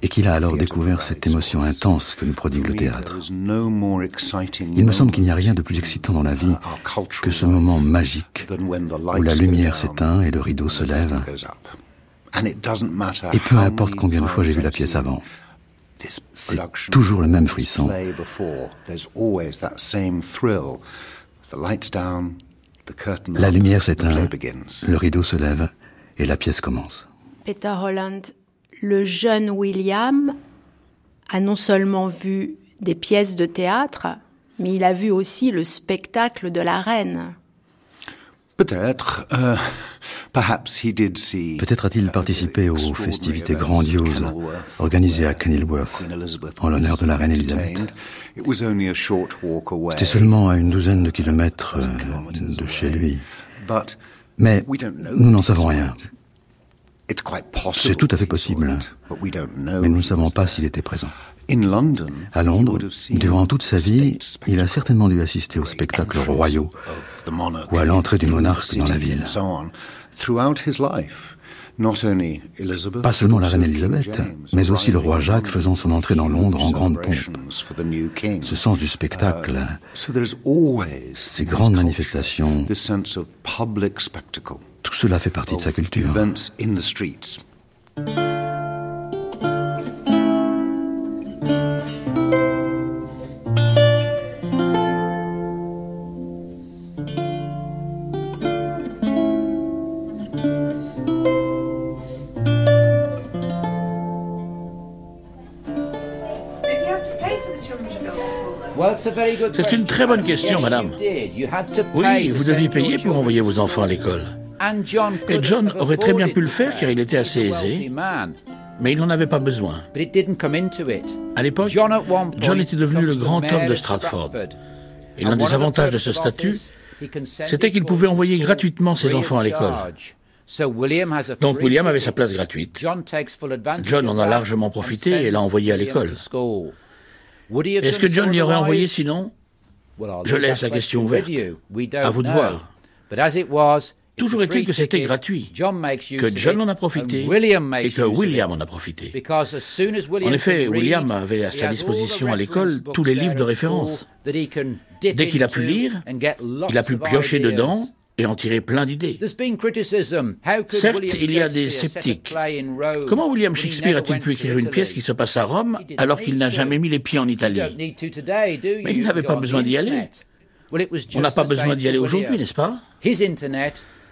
et qu'il a alors découvert cette émotion intense que nous prodigue le théâtre. Il me semble qu'il n'y a rien de plus excitant dans la vie que ce moment magique où la lumière s'éteint et le rideau se lève. Et peu importe combien de fois j'ai vu la pièce avant, c'est toujours le même frisson. La lumière s'éteint, le rideau se lève et la pièce commence. Peter Holland, le jeune William a non seulement vu des pièces de théâtre, mais il a vu aussi le spectacle de la reine. Peut-être. Euh, Peut-être a-t-il participé aux festivités grandioses organisées à Kenilworth en l'honneur de la reine Elisabeth. C'était seulement à une douzaine de kilomètres euh, de chez lui. Mais nous n'en savons rien. C'est tout à fait possible, mais nous ne savons pas s'il était présent. À Londres, durant toute sa vie, il a certainement dû assister aux spectacles royaux ou à l'entrée du monarque dans la ville. Pas seulement la reine Elisabeth, mais aussi le roi Jacques faisant son entrée dans Londres en grande pompe. Ce sens du spectacle, ces grandes manifestations, tout cela fait partie de sa culture. C'est une très bonne question, madame. Oui, vous deviez payer pour envoyer vos enfants à l'école. Et John aurait très bien pu le faire car il était assez aisé, mais il n'en avait pas besoin. À l'époque, John était devenu le grand homme de Stratford. Et l'un des avantages de ce statut, c'était qu'il pouvait envoyer gratuitement ses enfants à l'école. Donc William avait sa place gratuite. John en a largement profité et l'a envoyé à l'école. Est-ce que John l'y aurait envoyé sinon? Je laisse la question ouverte. À vous de voir. Toujours est-il que c'était gratuit, que John en a profité et que William en a profité. En effet, William avait à sa disposition à l'école tous les livres de référence. Dès qu'il a pu lire, il a pu piocher dedans et en tirer plein d'idées. Certes, il y a des sceptiques. Comment William Shakespeare a-t-il pu écrire une pièce qui se passe à Rome alors qu'il n'a jamais mis les pieds en Italie? Mais il n'avait pas besoin d'y aller. On n'a pas besoin d'y aller aujourd'hui, n'est-ce pas?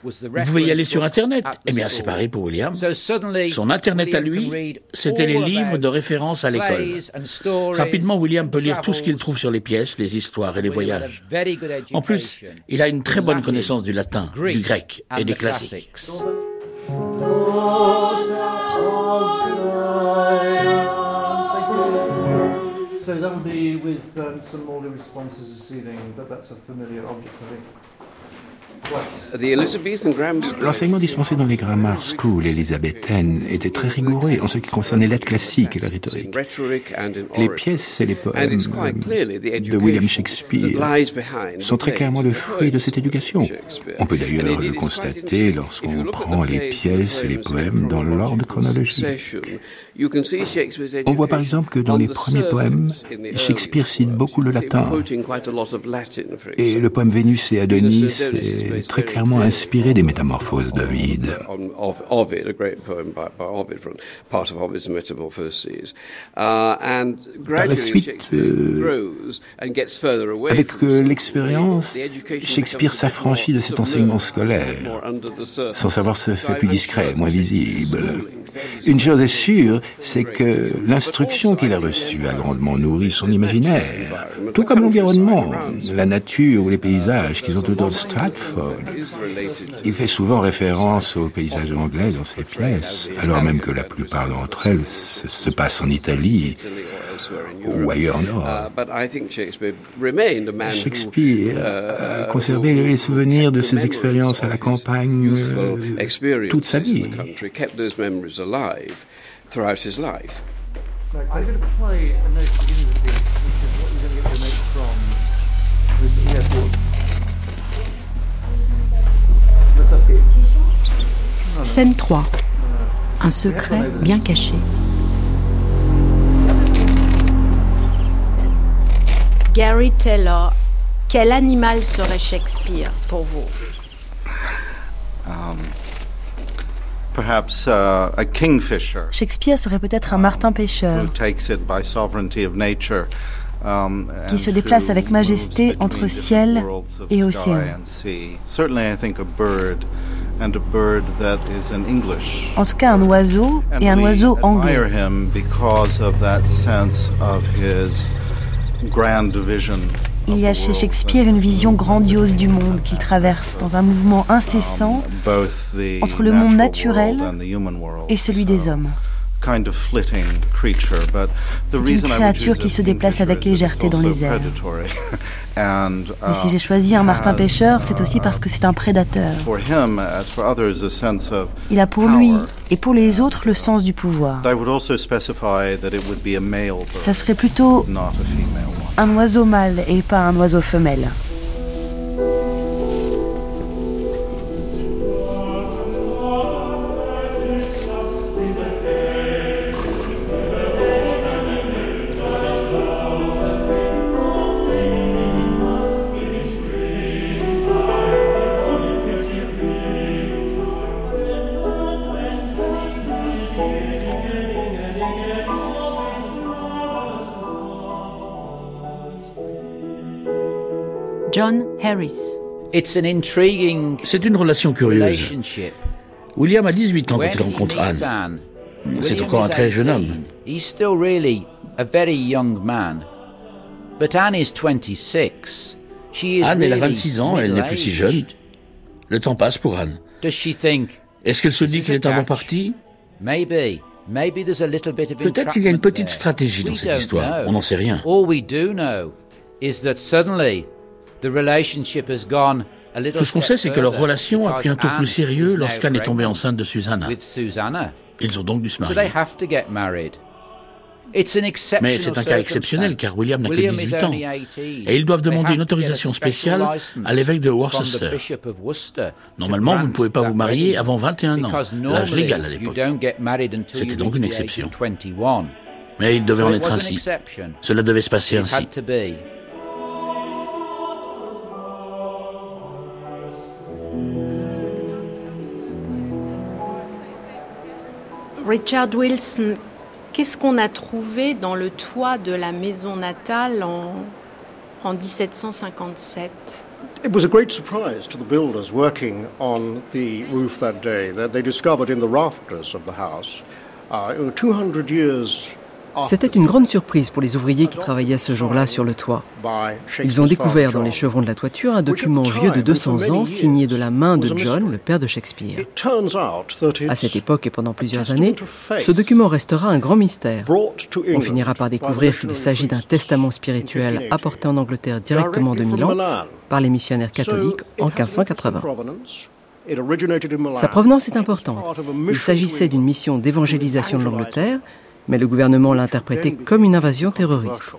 Vous pouvez y aller sur Internet. Eh bien, c'est pareil pour William. Son Internet à lui, c'était les livres de référence à l'école. Rapidement, William peut lire tout ce qu'il trouve sur les pièces, les histoires et les voyages. En plus, il a une très bonne connaissance du latin, du grec et des classiques. So that'll be with um, some more responses this evening, but that's a familiar object, I think. L'enseignement dispensé dans les grammar schools élisabéthaines était très rigoureux en ce qui concernait l'aide classique et la rhétorique. Les pièces et les poèmes de William Shakespeare sont très clairement le fruit de cette éducation. On peut d'ailleurs le constater lorsqu'on prend les pièces et les poèmes dans l'ordre chronologique. On voit par exemple que dans les premiers poèmes, Shakespeare cite beaucoup le latin. Et le poème Vénus et Adonis est très clairement inspiré des métamorphoses d'Ovide. Par la suite, euh, avec euh, l'expérience, Shakespeare s'affranchit de cet enseignement scolaire. Son savoir se fait plus discret, moins visible. Une chose est sûre, c'est que l'instruction qu'il a reçue a grandement nourri son imaginaire, tout comme l'environnement, la nature ou les paysages qu'ils ont autour de Stratford. Il fait souvent référence aux paysages anglais dans ses pièces, alors même que la plupart d'entre elles se, passent en Italie ou ailleurs en Europe. Shakespeare a conservé les souvenirs de ses expériences à la campagne euh, toute sa vie. Alive throughout his life. I'm going to play a note at the beginning of the piece, which is what you're going to get your note from the airport. Scène 3. Un secret bien caché. Gary Taylor, quel animal serait Shakespeare pour vous? Um, Uh, Shakespeare serait peut-être un martin pêcheur. um, qui se déplace avec majesté entre ciel et océan. En tout cas, un oiseau et un oiseau anglais. Il y a chez Shakespeare une vision grandiose du monde qu'il traverse dans un mouvement incessant entre le monde naturel et celui des hommes. C'est une créature qui se déplace avec légèreté dans les airs. Et si j'ai choisi un martin pêcheur, c'est aussi parce que c'est un prédateur. Il a pour lui et pour les autres le sens du pouvoir. Ça serait plutôt un oiseau mâle et pas un oiseau femelle. John Harris. C'est une relation curieuse. William a 18 ans quand il rencontre Anne. C'est encore un très jeune homme. Anne, elle a 26 ans, elle n'est plus si jeune. Le temps passe pour Anne. Est-ce qu'elle se dit qu'il est un bon parti? Peut-être qu'il y a une petite stratégie dans cette histoire, on n'en sait rien. Tout ce qu'on sait, c'est que leur relation a pris un tour plus sérieux lorsqu'Anne est tombée enceinte de Susanna. Ils ont donc dû se marier. Mais c'est un cas exceptionnel car William n'a que 18 ans et ils doivent demander une autorisation spéciale à l'évêque de Worcester. Normalement, vous ne pouvez pas vous marier avant 21 ans, l'âge légal à l'époque. C'était donc une exception. Mais il devait en être ainsi. Cela devait se passer ainsi. Richard Wilson, qu'est-ce qu'on a trouvé dans le toit de la maison natale en, en 1757 It was a great surprise to the builders working on the roof that day. That they discovered in the rafters of the house, uh, 200 years C'était une grande surprise pour les ouvriers qui travaillaient ce jour-là sur le toit. Ils ont découvert dans les chevrons de la toiture un document vieux de 200 ans signé de la main de John, le père de Shakespeare. À cette époque et pendant plusieurs années, ce document restera un grand mystère. On finira par découvrir qu'il s'agit d'un testament spirituel apporté en Angleterre directement de Milan par les missionnaires catholiques en 1580. Sa provenance est importante. Il s'agissait d'une mission d'évangélisation de l'Angleterre mais le gouvernement l'a interprété comme une invasion terroriste.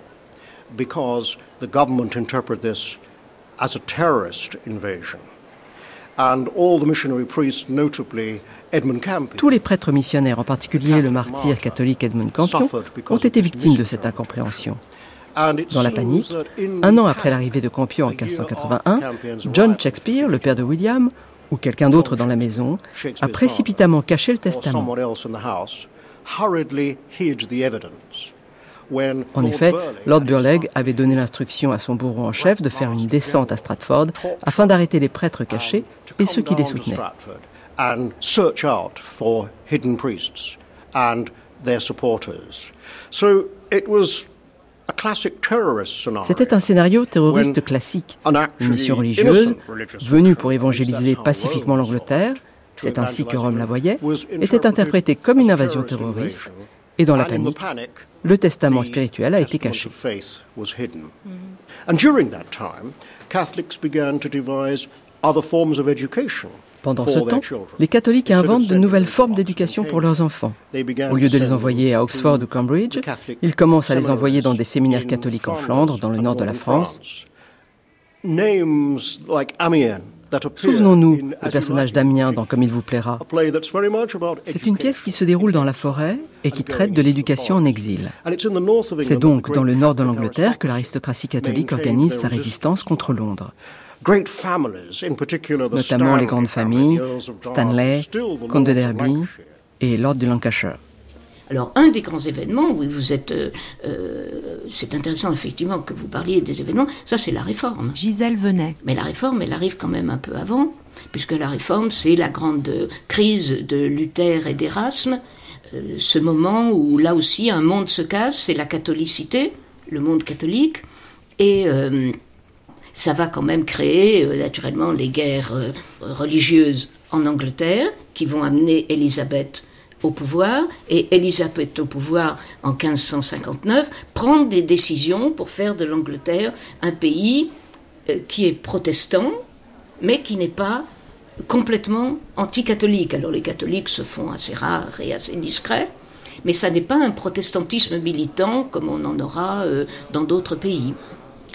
Tous les prêtres missionnaires, en particulier le martyr catholique Edmund Campion, ont été victimes de cette incompréhension. Dans la panique, un an après l'arrivée de Campion en 1581, John Shakespeare, le père de William, ou quelqu'un d'autre dans la maison, a précipitamment caché le testament. En effet, Lord Burleigh avait donné l'instruction à son bourreau en chef de faire une descente à Stratford afin d'arrêter les prêtres cachés et ceux qui les soutenaient. C'était un scénario terroriste classique, une mission religieuse venue pour évangéliser pacifiquement l'Angleterre, c'est ainsi que Rome la voyait, était interprétée comme une invasion terroriste, et dans la panique, le testament spirituel a été caché. Pendant ce temps, les catholiques inventent de nouvelles formes d'éducation pour leurs enfants. Au lieu de les envoyer à Oxford ou Cambridge, ils commencent à les envoyer dans des séminaires catholiques en Flandre, dans le nord de la France. Souvenons-nous du personnage d'Amien dans Comme il vous plaira. C'est une pièce qui se déroule dans la forêt et qui traite de l'éducation en exil. C'est donc dans le nord de l'Angleterre que l'aristocratie catholique organise sa résistance contre Londres. Notamment les grandes familles, Stanley, comte de Derby et Lord de Lancashire. Alors, un des grands événements, oui, vous êtes. Euh, euh, c'est intéressant, effectivement, que vous parliez des événements, ça, c'est la réforme. Gisèle venait. Mais la réforme, elle arrive quand même un peu avant, puisque la réforme, c'est la grande crise de Luther et d'Erasme, euh, ce moment où, là aussi, un monde se casse, c'est la catholicité, le monde catholique, et. ça va quand même créer naturellement les guerres religieuses en Angleterre qui vont amener Élisabeth au pouvoir, et Élisabeth au pouvoir en 1559, prend des décisions pour faire de l'Angleterre un pays euh, qui est protestant, mais qui n'est pas complètement anticatholique. Alors les catholiques se font assez rares et assez discrets, mais ça n'est pas un protestantisme militant comme on en aura euh, dans d'autres pays.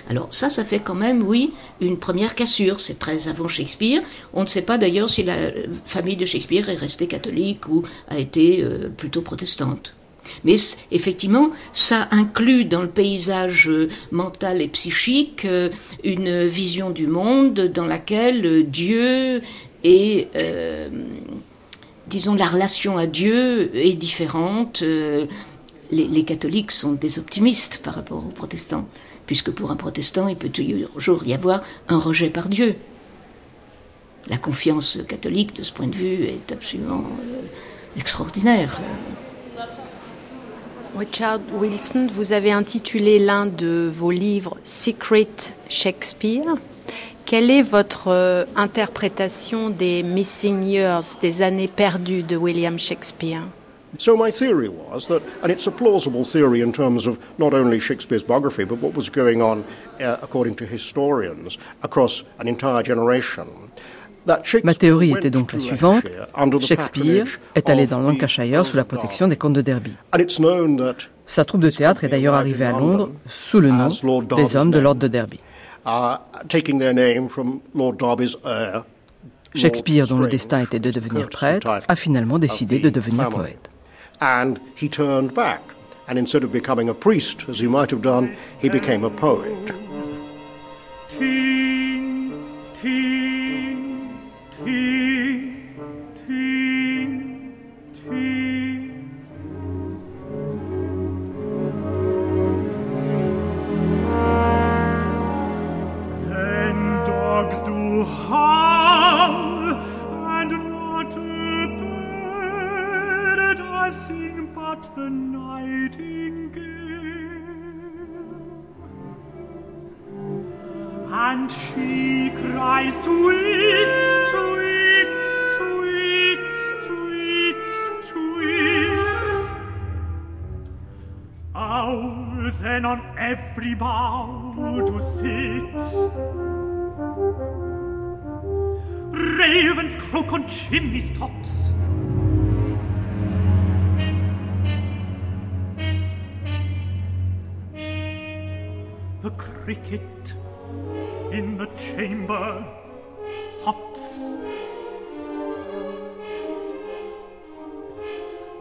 Alors ça, ça fait quand même, oui, une première cassure. C'est très avant Shakespeare. On ne sait pas d'ailleurs si la famille de Shakespeare est restée catholique ou a été euh, plutôt protestante. Mais effectivement, ça inclut dans le paysage euh, mental et psychique euh, une vision du monde dans laquelle Dieu et, disons, la relation à Dieu est différente. les catholiques sont des optimistes par rapport aux protestants puisque pour un protestant, il peut toujours y avoir un rejet par Dieu. La confiance catholique, de ce point de vue, est absolument euh, extraordinaire. Richard Wilson, vous avez intitulé l'un de vos livres Secret Shakespeare. Quelle est votre euh, interprétation des Missing Years, des années perdues de William Shakespeare? So my theory was that, and it's a plausible theory in terms of not only Shakespeare's biography, but what was going on, uh, according to historians, across an entire generation. Ma théorie était donc la suivante. Shakespeare est allé dans Lancashire sous la protection des comtes de Derby. Sa troupe de théâtre est d'ailleurs arrivée à Londres sous le nom des hommes de l'ordre de Derby. Uh, Shakespeare, dont le destin était de devenir prêtre, a finalement décidé de devenir poète. and he turned back. And instead of becoming a priest, as he might have done, he became a poet. Ting, ting, ting, ting, ting. Then dogs do howl and not sing but the nightingale. And she cries to it, to it, to it, to it, to it. Owls then on every bough to sit. Ravens croak on chimney tops. Cricket in the chamber hops.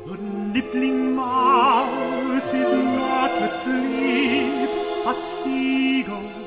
The nibbling mouse is not asleep, but he goes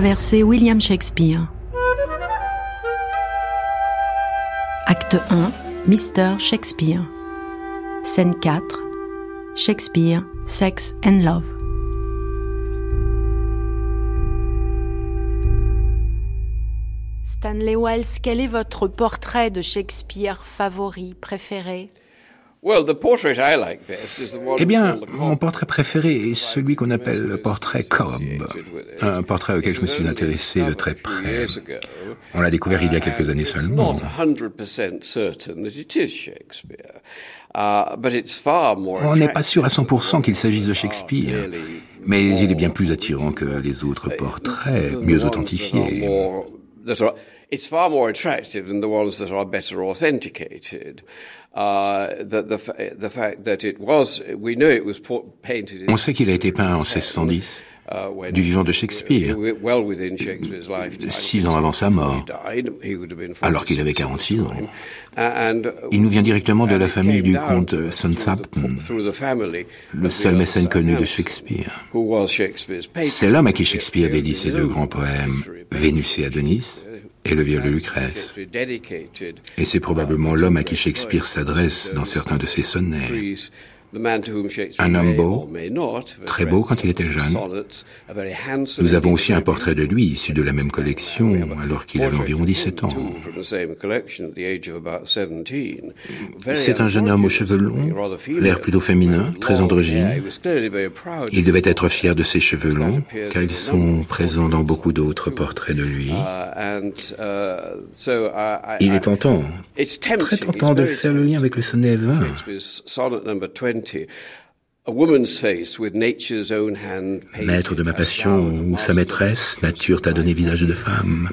traversée William Shakespeare. Acte 1 Mr. Shakespeare. Scène 4 Shakespeare, Sex and Love. Stanley Wells, quel est votre portrait de Shakespeare favori, préféré? Eh bien, mon portrait préféré est celui qu'on appelle le portrait Cobb, un portrait auquel je me suis intéressé de très près. On l'a découvert il y a quelques années seulement. On n'est pas sûr à 100% qu'il s'agisse de Shakespeare, mais il est bien plus attirant que les autres portraits, mieux authentifiés. It's far more attractive than the ones that are better authenticated. Uh. On sait qu'il a été peint en 1610 du vivant de Shakespeare, six ans avant sa mort, alors qu'il avait 46 ans. Il nous vient directement de la famille du comte Southampton, le seul mécène connu de Shakespeare. C'est l'homme à qui Shakespeare dédie ses deux grands poèmes, Vénus et Adonis, et le de Lucrèce. Et c'est probablement l'homme à qui Shakespeare s'adresse dans certains de ses sonnets. Un homme beau, très beau quand il était jeune. Nous avons aussi un portrait de lui issu de la même collection alors qu'il avait environ 17 ans. C'est un jeune homme aux cheveux longs, l'air plutôt féminin, très androgyne. Il devait être fier de ses cheveux longs car ils sont présents dans beaucoup d'autres portraits de lui. Il est tentant, très tentant de faire le lien avec le sonnet 20. Maître de ma passion, ou sa maîtresse, nature t'a donné visage de femme.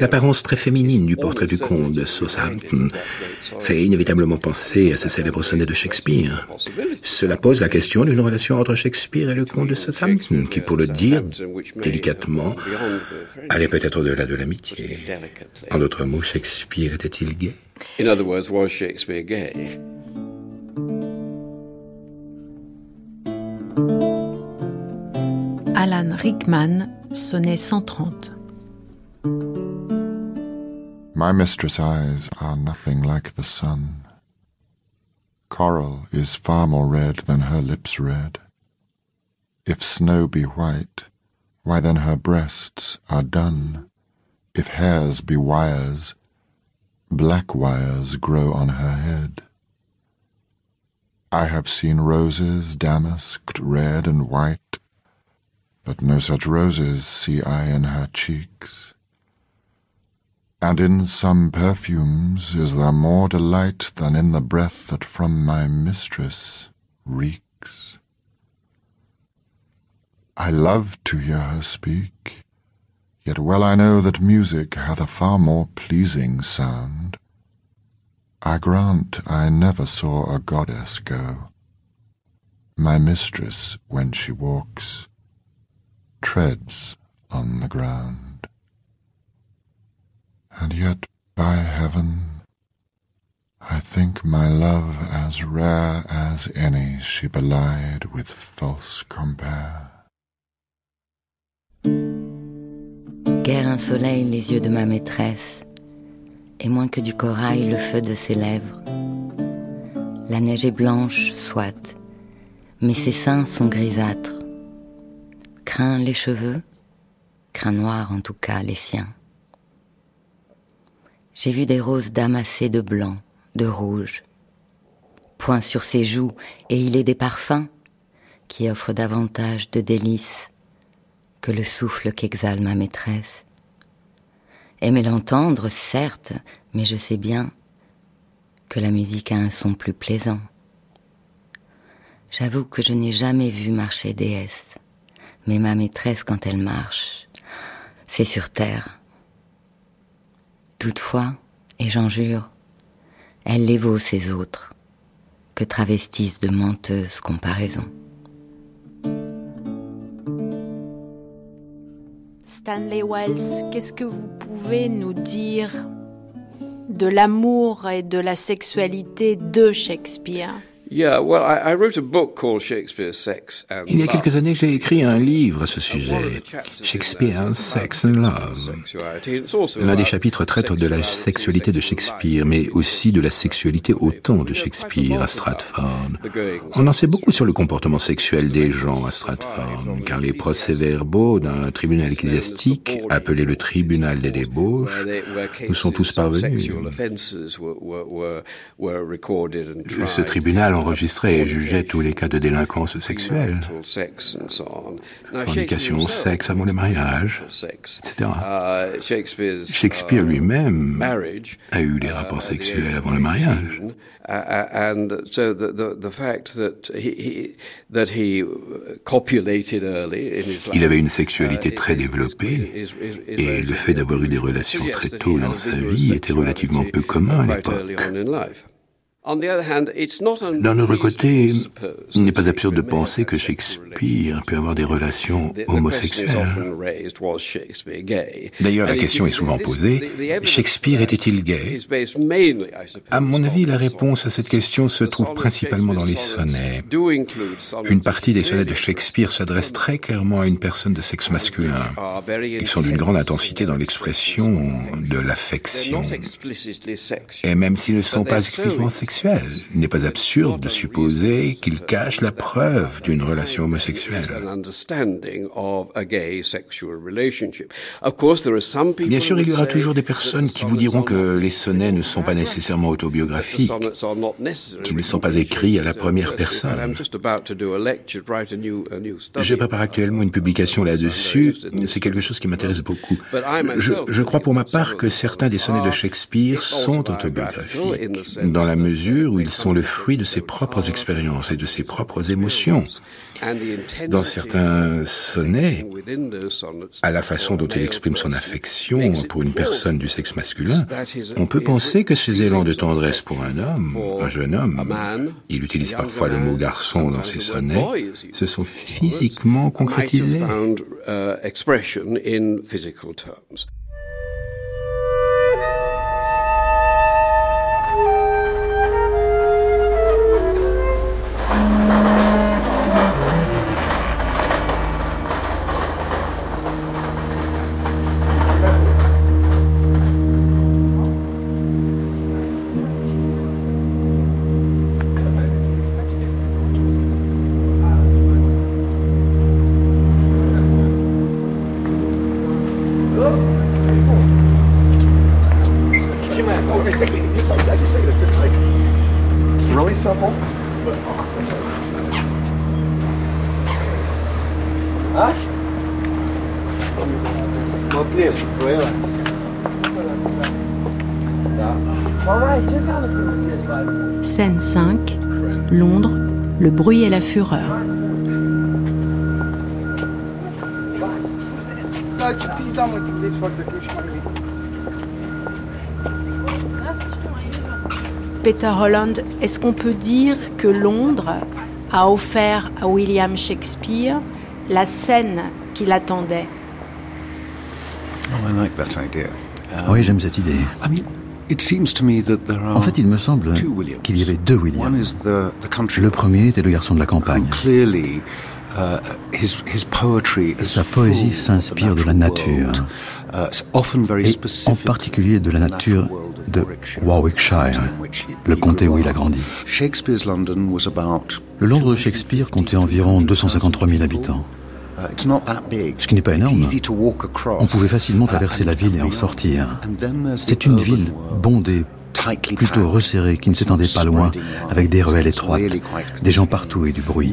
L'apparence très féminine du portrait du comte de Southampton fait inévitablement penser à ce célèbre sonnet de Shakespeare. Cela pose la question d'une relation entre Shakespeare et le comte de Southampton, qui, pour le dire délicatement, allait peut-être au-delà de l'amitié. En d'autres mots, Shakespeare était-il gay? In other words, was Shakespeare gay? Alan Rickman, sonnet 130. My mistress' eyes are nothing like the sun. Coral is far more red than her lips red. If snow be white, why then her breasts are dun. If hairs be wires, black wires grow on her head. I have seen roses damasked red and white, but no such roses see I in her cheeks. And in some perfumes is there more delight than in the breath that from my mistress reeks. I love to hear her speak, yet well I know that music hath a far more pleasing sound. I grant I never saw a goddess go. My mistress, when she walks, treads on the ground. And yet, by heaven, I think my love as rare as any she belied with false compare. Guère un soleil les yeux de ma maîtresse, et moins que du corail le feu de ses lèvres. La neige est blanche, soit, mais ses seins sont grisâtres. Crains les cheveux, crains noir en tout cas les siens. J'ai vu des roses damassées de blanc, de rouge. Point sur ses joues, et il est des parfums qui offrent davantage de délices que le souffle qu'exhale ma maîtresse. Aimer l'entendre, certes, mais je sais bien que la musique a un son plus plaisant. J'avoue que je n'ai jamais vu marcher déesse, mais ma maîtresse quand elle marche, c'est sur terre Toutefois, et j'en jure, elle les vaut ces autres, que travestissent de menteuses comparaisons. Stanley Wells, qu'est-ce que vous pouvez nous dire de l'amour et de la sexualité de Shakespeare? Il y a quelques années, j'ai écrit un livre à ce sujet, Shakespeare, Sex and Love. L'un des chapitres traite de la sexualité de Shakespeare, mais aussi de la sexualité au temps de Shakespeare à Stratford. On en sait beaucoup sur le comportement sexuel des gens à Stratford, car les procès-verbaux d'un tribunal ecclésiastique, appelé le tribunal des débauches, nous sont tous parvenus. Ce tribunal enregistrait et jugeait tous les cas de délinquance sexuelle, fornication, sexe avant le mariage, etc. Shakespeare lui-même a eu des rapports sexuels avant le mariage. Il avait une sexualité très développée et le fait d'avoir eu des relations très tôt dans sa vie était relativement peu commun à l'époque. D'un autre côté, il n'est pas absurde de penser que Shakespeare peut avoir des relations homosexuelles. D'ailleurs, la question est souvent posée, Shakespeare était-il gay? À mon avis, la réponse à cette question se trouve principalement dans les sonnets. Une partie des sonnets de Shakespeare s'adresse très clairement à une personne de sexe masculin. Ils sont d'une grande intensité dans l'expression de l'affection. Et même s'ils ne sont pas exclusivement sexuels, il n'est pas absurde de supposer qu'il cache la preuve d'une relation homosexuelle. Bien sûr, il y aura toujours des personnes qui vous diront que les sonnets ne sont pas nécessairement autobiographiques, qu'ils ne sont pas écrits à la première personne. Je prépare actuellement une publication là-dessus. C'est quelque chose qui m'intéresse beaucoup. Je, je crois pour ma part que certains des sonnets de Shakespeare sont autobiographiques, dans la mesure où ils sont le fruit de ses propres expériences et de ses propres émotions. Dans certains sonnets, à la façon dont il exprime son affection pour une personne du sexe masculin, on peut penser que ses élans de tendresse pour un homme, un jeune homme, il utilise parfois le mot garçon dans ses sonnets, se sont physiquement concrétisés. Bruit et la fureur. Peter Holland, est-ce qu'on peut dire que Londres a offert à William Shakespeare la scène qu'il attendait? Oh, Oui, j'aime cette idée. En fait, il me semble qu'il y avait deux Williams. Le premier était le garçon de la campagne. Uh, Sa poésie s'inspire de la nature, uh, et en particulier de la nature de Warwickshire, le comté où il a grandi. Le Londres de Shakespeare comptait environ 253 000 habitants. Uh, Ce qui n'est pas énorme. On pouvait facilement traverser la ville et en sortir. C'est une ville bondée, plutôt resserrée, qui ne s'étendait pas loin, avec des ruelles étroites, des gens partout et du bruit.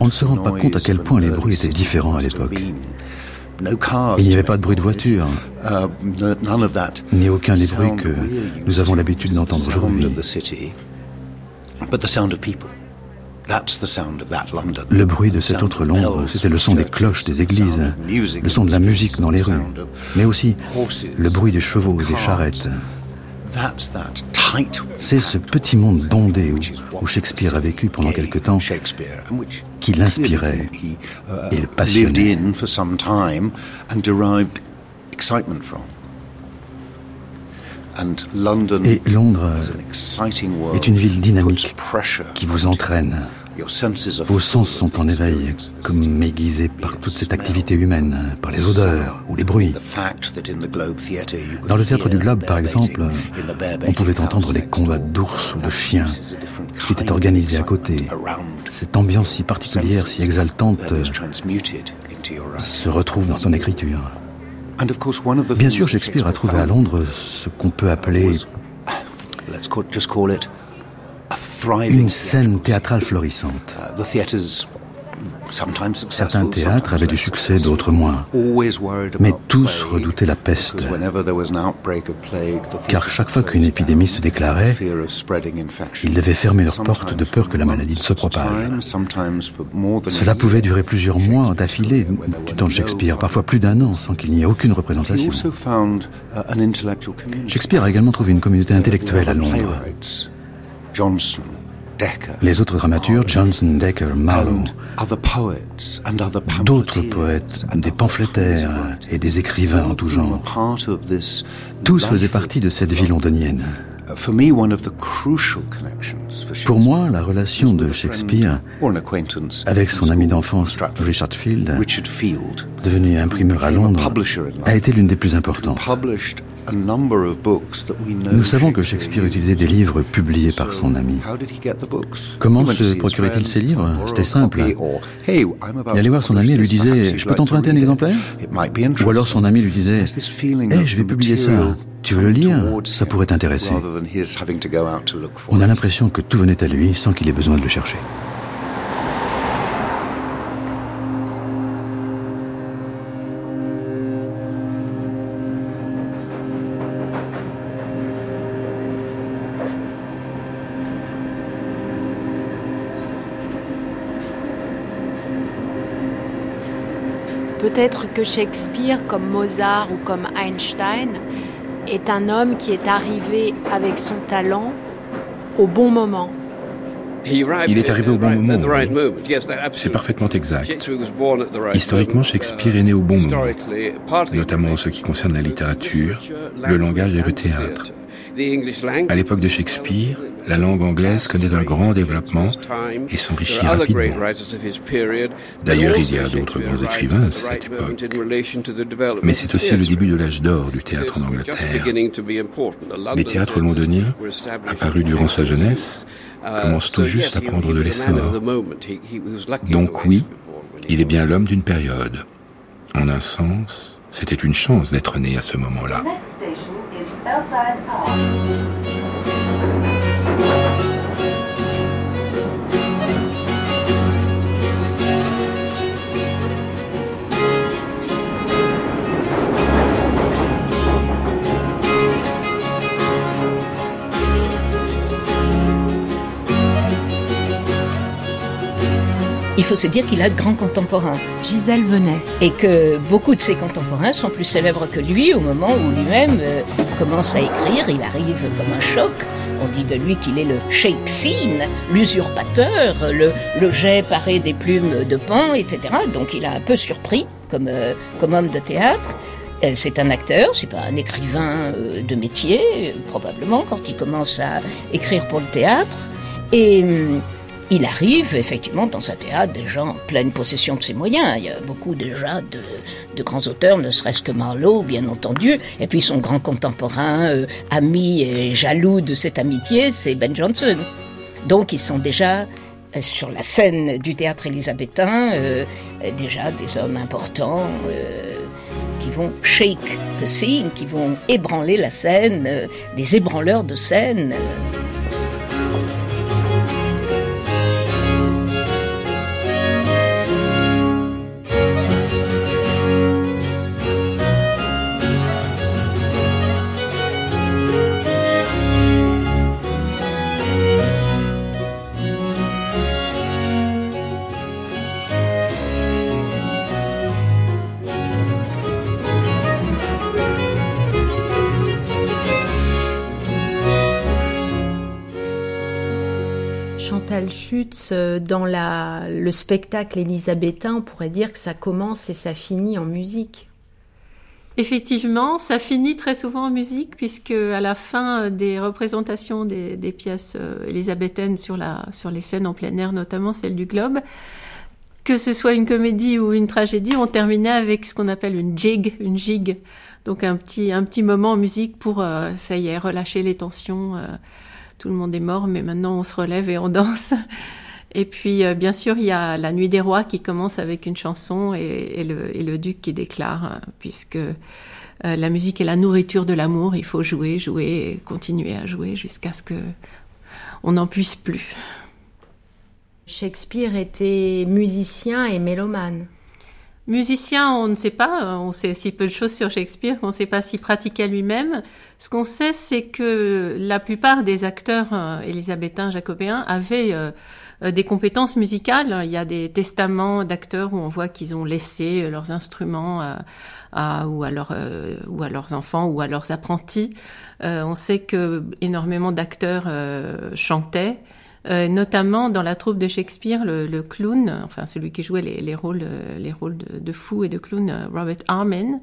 On ne se rend pas compte à quel point les bruits étaient différents à l'époque. Il n'y avait pas de bruit de voiture, uh, ni aucun des bruits que nous avons l'habitude d'entendre aujourd'hui. Le bruit de cet autre Londres, c'était le son des cloches des églises, le son de la musique dans les rues, mais aussi le bruit des chevaux et des charrettes. C'est ce petit monde bondé où, Shakespeare a vécu pendant quelque temps qui l'inspirait uh, et le passionnait. Et Londres est une ville dynamique qui vous entraîne. Vos sens sont en éveil, comme aiguisés par toute cette activité humaine, par les odeurs ou les bruits. Dans le théâtre du Globe, par exemple, on pouvait entendre les combats d'ours ou de chiens qui étaient organisés à côté. Cette ambiance si particulière, si exaltante, se retrouve dans son écriture. Bien sûr, Shakespeare a trouvé à Londres ce qu'on peut appeler une scène théâtrale florissante. Certains théâtres avaient du succès, d'autres moins. Mais tous redoutaient la peste. Car chaque fois qu'une épidémie se déclarait, ils devaient fermer leurs portes de peur que la maladie ne se propage. Cela pouvait durer plusieurs mois d'affilée, du temps de Shakespeare, parfois plus d'un an, sans qu'il n'y ait aucune représentation. Shakespeare a également trouvé une communauté intellectuelle à Londres. Les autres dramaturges, Johnson, Decker, Marlowe, d'autres poètes, des pamphlétaires et des écrivains en tout genre, tous faisaient partie de cette vie londonienne. Pour moi, la relation de Shakespeare avec son ami d'enfance Richard Field, devenu imprimeur à Londres, a été l'une des plus importantes. Nous savons que Shakespeare utilisait des livres publiés par son ami. Comment se procurait-il ces livres? C'était simple. Il allait voir son ami et lui disait Je peux t'emprunter un exemplaire Ou alors son ami lui disait Hé, je vais publier ça. Tu veux le lire? Ça pourrait t'intéresser. On a l'impression que tout venait à lui sans qu'il ait besoin de le chercher. Peut-être que Shakespeare, comme Mozart ou comme Einstein, est un homme qui est arrivé avec son talent au bon moment. Il est arrivé au bon moment. C'est parfaitement exact. Historiquement, Shakespeare est né au bon moment, notamment en ce qui concerne la littérature, le langage et le théâtre. À l'époque de Shakespeare, la langue anglaise connaît un grand développement et s'enrichit rapidement. D'ailleurs, il y a d'autres grands écrivains à cette époque. Mais c'est aussi le début de l'âge d'or du théâtre en Angleterre. Les théâtres londoniens, apparus durant sa jeunesse, commencent tout juste à prendre de l'essor. Donc oui, il est bien l'homme d'une période. En un sens, c'était une chance d'être né à ce moment-là. Il faut se dire qu'il a de grands contemporains. Gisèle venait. Et que beaucoup de ses contemporains sont plus célèbres que lui au moment où lui-même euh, commence à écrire. Il arrive comme un choc. On dit de lui qu'il est le Shakespeare, l'usurpateur, le, le jet paré des plumes de pan, etc. Donc il a un peu surpris comme, euh, comme homme de théâtre. Euh, c'est un acteur, c'est pas un écrivain de métier, probablement, quand il commence à écrire pour le théâtre. Et hum, il arrive effectivement dans un théâtre déjà en pleine possession de ses moyens. Il y a beaucoup déjà de, grands auteurs, ne serait-ce que Marlowe, bien entendu. Et puis son grand contemporain, euh, ami et jaloux de cette amitié, c'est Ben Jonson. Donc ils sont déjà euh, sur la scène du théâtre élisabétain, euh, déjà des hommes importants qui vont shake the scene, qui vont ébranler la scène, des ébranleurs de scène. Schutz, euh, dans la, le spectacle élisabétain, on pourrait dire que ça commence et ça finit en musique. Effectivement, ça finit très souvent en musique, puisque à la fin des représentations des, pièces euh, élisabéthaines sur, la, sur les scènes en plein air, notamment celle du Globe, que ce soit une comédie ou une tragédie, on terminait avec ce qu'on appelle une jig, une gigue. Donc un petit, un petit moment en musique pour, euh, ça y est, relâcher les tensions tout le monde est mort, mais maintenant on se relève et on danse. Et puis, euh, bien sûr, il y a La Nuit des Rois qui commence avec une chanson et, le, duc qui déclare, euh, puisque euh, la musique est la nourriture de l'amour, il faut jouer, jouer continuer à jouer jusqu'à ce que on n'en puisse plus. Shakespeare était musicien et mélomane. Musicien, on ne sait pas, on sait si peu de choses sur Shakespeare qu'on ne sait pas s'il pratiquait lui-même. Ce qu'on sait, c'est que la plupart des acteurs euh, jacobéens avaient euh, euh, des compétences musicales. Il y a des testaments d'acteurs où on voit qu'ils ont laissé leurs instruments à, ou, à ou à leurs enfants ou à leurs apprentis. on sait que énormément d'acteurs chantaient. Euh, notamment dans la troupe de Shakespeare, le, clown, enfin celui qui jouait les, rôles, les rôles de, fou et de clown, euh, Robert Armin,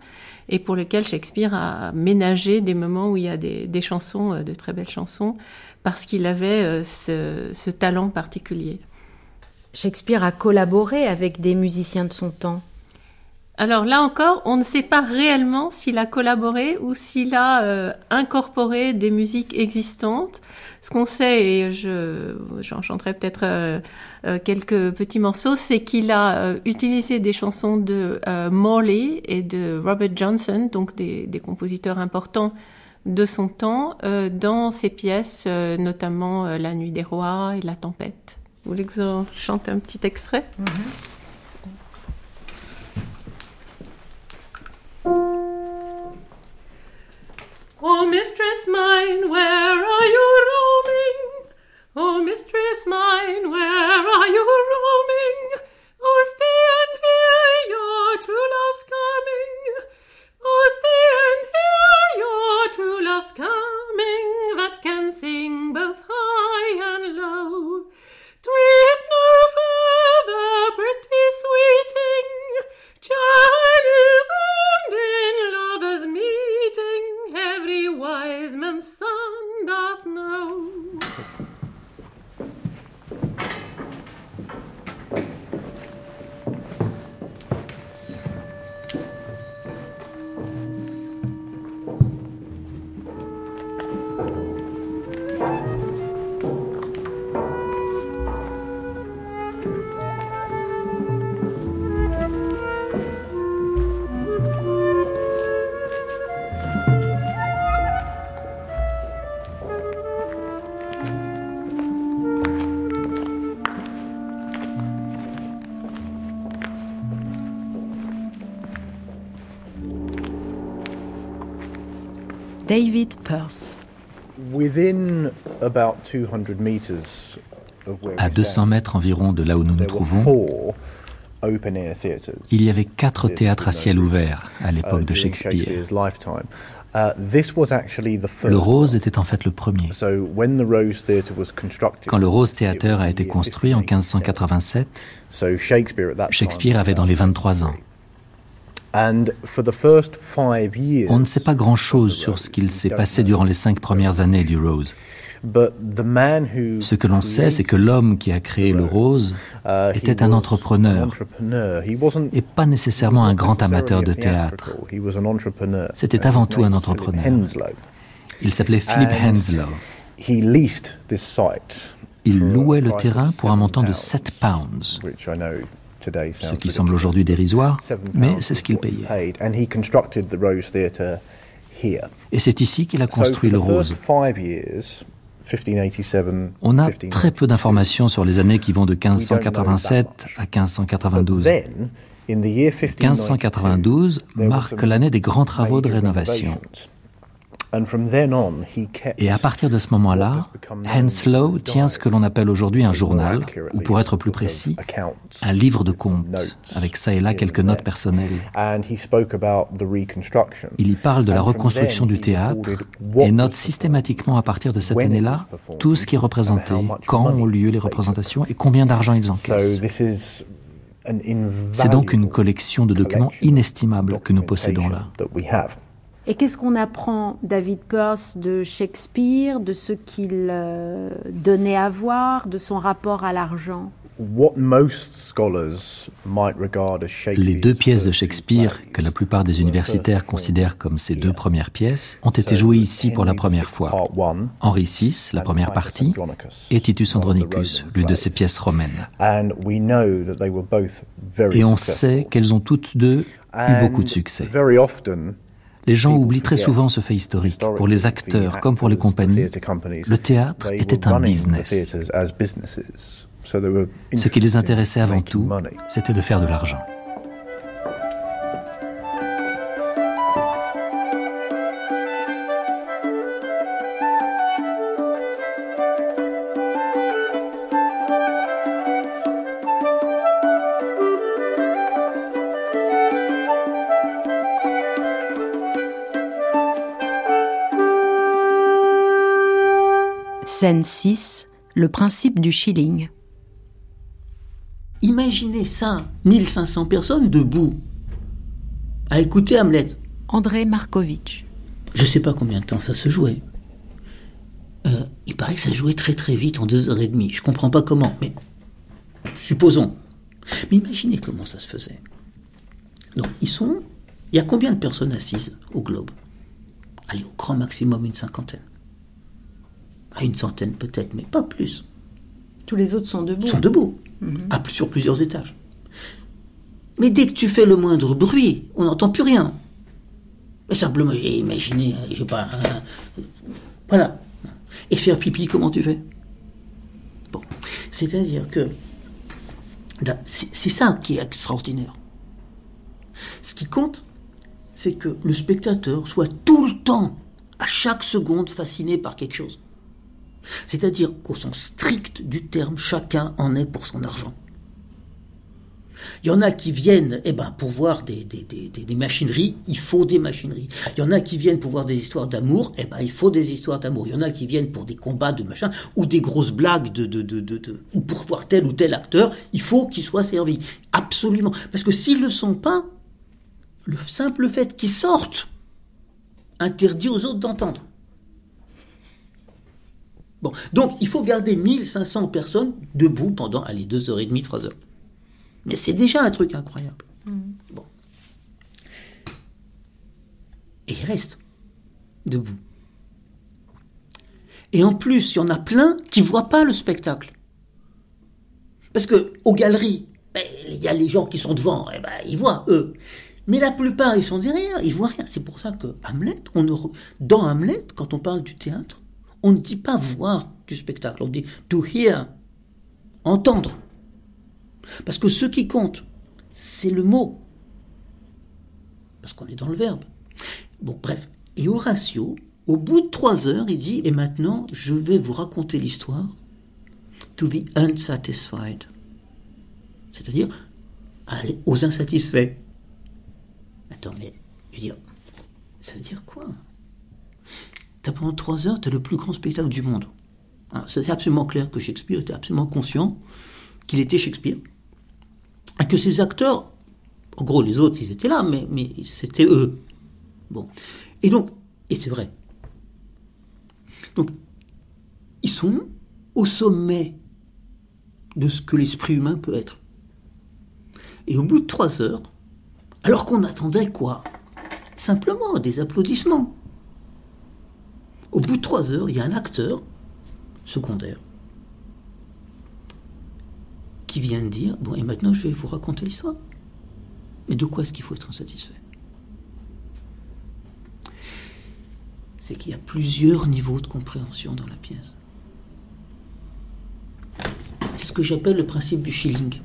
et pour lequel Shakespeare a ménagé des moments où il y a des, chansons, euh, de très belles chansons, parce qu'il avait ce talent particulier. Shakespeare a collaboré avec des musiciens de son temps. Alors là encore, on ne sait pas réellement s'il a collaboré ou s'il a euh, incorporé des musiques existantes. Ce qu'on sait, et je j'en chanterai peut-être euh, euh, quelques petits morceaux, c'est qu'il a utilisé des chansons de Morley et de Robert Johnson, donc des, compositeurs importants de son temps, dans ses pièces, notamment La Nuit des Rois et La Tempête. Vous voulez que je chante un petit extrait? Mm-hmm. Oh, mistress mine, where are you roaming? Oh, mistress mine, where are you roaming? Oh, stay and hear your true love's coming. Oh, stay and hear your true love's coming that can sing both high and low. Trip no further, pretty sweeting. Chinese and in lovers meeting, every wise man's son doth know. David Peirce. Within about 200 meters à 200 mètres environ de là où nous nous trouvons, il y avait quatre théâtres à ciel ouvert à l'époque de Shakespeare. Le Rose était en fait le premier. Quand le Rose Theatre a été construit en 1587, Shakespeare avait dans les 23 ans. On ne sait pas grand-chose sur ce qu'il s'est passé durant les cinq premières années du Rose. Ce que l'on sait, c'est que l'homme qui a créé le Rose uh, était un entrepreneur et pas nécessairement un grand amateur de théâtre. C'était avant tout un entrepreneur. Il s'appelait Philip Henslow. Il louait le terrain pour un montant de 7 pounds, ce qui semble aujourd'hui dérisoire, mais c'est ce qu'il payait. Et c'est ici qu'il a construit le Rose. On a très peu d'informations sur les années qui vont de 1587 à 1592. 1592 marque l'année des grands travaux de rénovation. Et à partir de ce moment-là, Henslow tient ce que l'on appelle aujourd'hui un journal, ou pour être plus précis, un livre de comptes, avec ça et là quelques notes personnelles. Il y parle de la reconstruction du théâtre et note systématiquement à partir de cette année-là tout ce qui est représenté, quand ont lieu les représentations et combien d'argent ils encaissent. C'est donc une collection de documents inestimables que nous possédons là. Et qu'est-ce qu'on apprend, David Peirce, de Shakespeare, de ce qu'il euh, donnait à voir, de son rapport à l'argent? Les deux pièces de Shakespeare, que la plupart des universitaires considèrent comme ses deux premières pièces, ont été jouées ici pour la première fois. Henri VI, la première partie, et Titus Andronicus, l'une de ses pièces romaines. Et on sait qu'elles ont toutes deux eu beaucoup de succès. Les gens oublient très souvent ce fait historique. Pour les acteurs comme pour les compagnies, le théâtre était un business. Ce qui les intéressait avant tout, c'était de faire de l'argent. Scène 6, le principe du shilling. Imaginez ça, 1500 personnes debout, à écouter Hamlet. André Markovitch. Je ne sais pas combien de temps ça se jouait. Euh, il paraît que ça jouait très très vite, en deux heures et demie. Je comprends pas comment, mais supposons. Mais imaginez comment ça se faisait. Donc, ils sont. Il y a combien de personnes assises au globe? Allez, au grand maximum, une cinquantaine à une centaine peut-être, mais pas plus. Tous les autres sont debout. Sont debout, mhm. sur plusieurs étages. Mais dès que tu fais le moindre bruit, on n'entend plus rien. Mais simplement, j'ai imaginé, euh, je sais pas, voilà. Et faire pipi, comment tu fais? Bon, c'est-à-dire que c'est ça qui est extraordinaire. Ce qui compte, c'est que le spectateur soit tout le temps, à chaque seconde, fasciné par quelque chose. C'est-à-dire qu'au sens strict du terme, chacun en est pour son argent. Il y en a qui viennent eh ben, pour voir des, des, machineries, il faut des machineries. Il y en a qui viennent pour voir des histoires d'amour, eh ben, il faut des histoires d'amour. Il y en a qui viennent pour des combats de machin, ou des grosses blagues, de, de, de, ou pour voir tel ou tel acteur, il faut qu'il soit servi. Absolument. Parce que s'ils ne le sont pas, le simple fait qu'ils sortent interdit aux autres d'entendre donc il faut garder 1500 personnes debout pendant, allez, 2h30, 3 heures. Mais c'est déjà un truc incroyable. Mm. Bon. Et ils restent debout. Et en plus, il y en a plein qui ne voient pas le spectacle. Parce que aux galeries, ben, il y a les gens qui sont devant, et eh ben, ils voient, eux. Mais la plupart, ils sont derrière, ils voient rien. C'est pour ça que Hamlet, on dans Hamlet, quand on parle du théâtre, on ne dit pas voir du spectacle, on dit to hear, entendre. Parce que ce qui compte, c'est le mot. Parce qu'on est dans le verbe. Bon, bref. Et Horatio, au bout de trois heures, il dit Et maintenant, je vais vous raconter l'histoire to the unsatisfied, c'est-à-dire aux insatisfaits. Attends, mais je veux dire, ça veut dire quoi? T'as pendant trois heures, t'as le plus grand spectacle du monde. C'est absolument clair que Shakespeare était absolument conscient qu'il était Shakespeare. Et que ses acteurs, en gros les autres ils étaient là, mais, mais c'était eux. Bon. Et donc, et c'est vrai. Donc, ils sont au sommet de ce que l'esprit humain peut être. Et au bout de trois heures, alors qu'on attendait quoi? Simplement des applaudissements. Au bout de trois heures, il y a un acteur secondaire qui vient de dire Bon, et maintenant je vais vous raconter l'histoire. Mais de quoi est-ce qu'il faut être insatisfait? C'est qu'il y a plusieurs niveaux de compréhension dans la pièce. C'est ce que j'appelle le principe du shilling.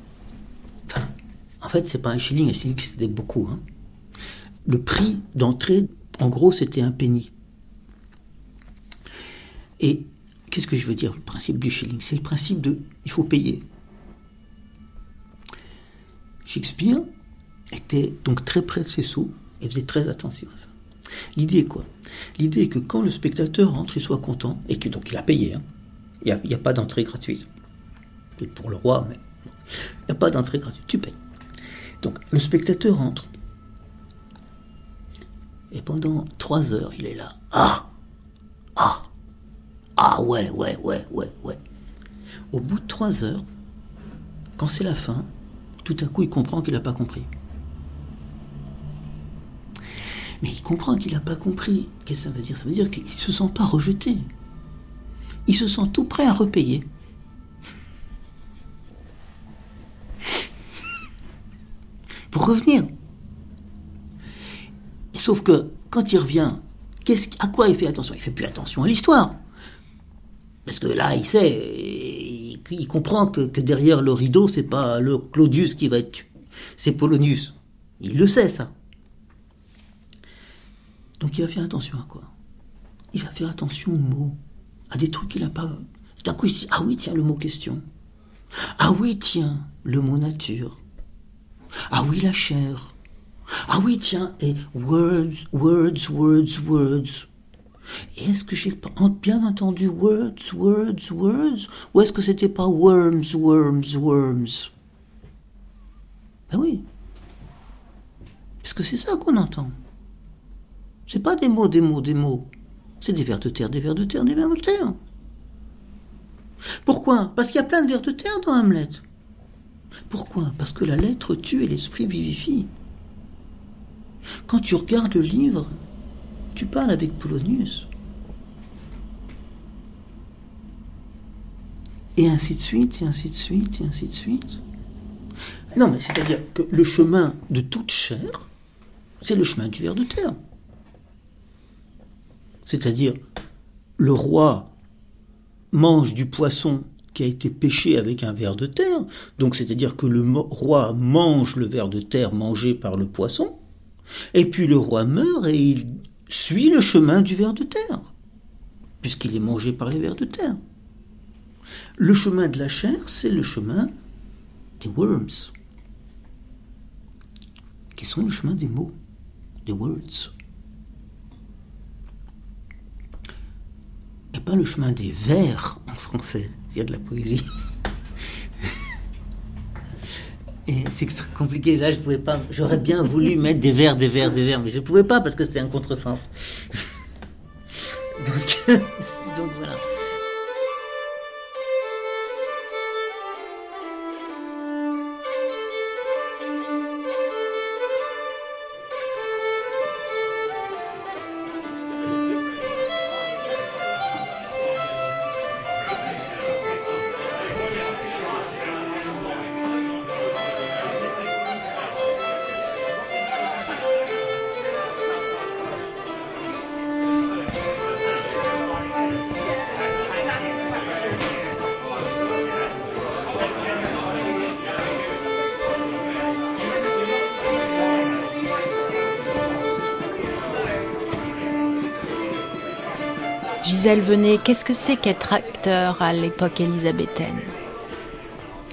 En fait, c'est pas un shilling, un shilling c'était beaucoup. Hein. Le prix d'entrée, en gros, c'était un penny. Et qu'est-ce que je veux dire, le principe du shilling? C'est le principe de il faut payer. Shakespeare était donc très près de ses sous et faisait très attention à ça. L'idée est quoi? L'idée est que quand le spectateur rentre, il soit content et que donc il a payé. Hein. Il n'y a, pas d'entrée gratuite. Peut-être pour le roi, mais il n'y a pas d'entrée gratuite. Tu payes. Donc le spectateur rentre. Et pendant trois heures, il est là. Ah Ah Ah ouais, ouais, ouais, ouais, ouais. Au bout de trois heures, quand c'est la fin, tout à coup, il comprend qu'il n'a pas compris. Mais il comprend qu'il n'a pas compris. Qu'est-ce que ça veut dire? Ça veut dire qu'il ne se sent pas rejeté. Il se sent tout prêt à repayer. Pour revenir. Sauf que quand il revient, à quoi il fait attention? Il fait plus attention à l'histoire. Parce que là, il sait, il comprend que, derrière le rideau, c'est pas le Claudius qui va être tué, c'est Polonius. Il le sait, ça. Donc il va faire attention à quoi? Il va faire attention aux mots, à des trucs qu'il n'a pas. D'un coup, il dit Ah oui, tiens, le mot question. Ah oui, tiens, le mot nature. Ah oui, la chair. Ah oui, tiens, et words, words, words, words. Est-ce que j'ai bien entendu words, words, words? Ou est-ce que c'était pas worms, worms, worms? Ben oui. Parce que c'est ça qu'on entend? C'est pas des mots, des mots, des mots. C'est des vers de terre, des vers de terre, des vers de terre. Pourquoi? Parce qu'il y a plein de vers de terre dans Hamlet. Pourquoi? Parce que la lettre tue et l'esprit vivifie. Quand tu regardes le livre, tu parles avec Polonius. Et ainsi de suite, et ainsi de suite, et ainsi de suite. Non, mais c'est-à-dire que le chemin de toute chair, c'est le chemin du ver de terre. C'est-à-dire, le roi mange du poisson qui a été pêché avec un ver de terre, donc c'est-à-dire que le roi mange le ver de terre mangé par le poisson, et puis le roi meurt et il suit le chemin du ver de terre, puisqu'il est mangé par les vers de terre. Le chemin de la chair, c'est le chemin des worms, qui sont le chemin des mots, des words. Et pas le chemin des vers en français, il y a de la poésie. Et c'est compliqué. Là, je pouvais pas. J'aurais bien voulu mettre des vers, des vers, des vers, mais je pouvais pas parce que c'était un contresens. donc, donc voilà. Gisèle Venet, qu'est-ce que c'est qu'être acteur à l'époque élisabéthaine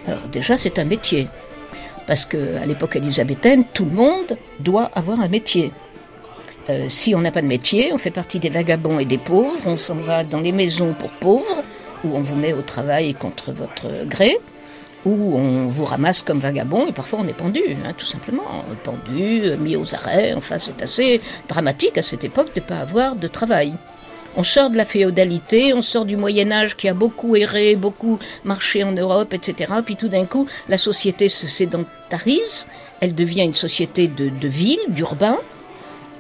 Alors déjà, c'est un métier. Parce qu'à l'époque élisabéthaine, tout le monde doit avoir un métier. Euh, si on n'a pas de métier, on fait partie des vagabonds et des pauvres, on s'en va dans les maisons pour pauvres, où on vous met au travail contre votre gré, où on vous ramasse comme vagabond, et parfois on est pendu, hein, tout simplement. Pendu, mis aux arrêts, enfin c'est assez dramatique à cette époque de ne pas avoir de travail. On sort de la féodalité, on sort du Moyen Âge qui a beaucoup erré, beaucoup marché en Europe, etc. Puis tout d'un coup, la société se sédentarise, elle devient une société de, ville, d'urbain,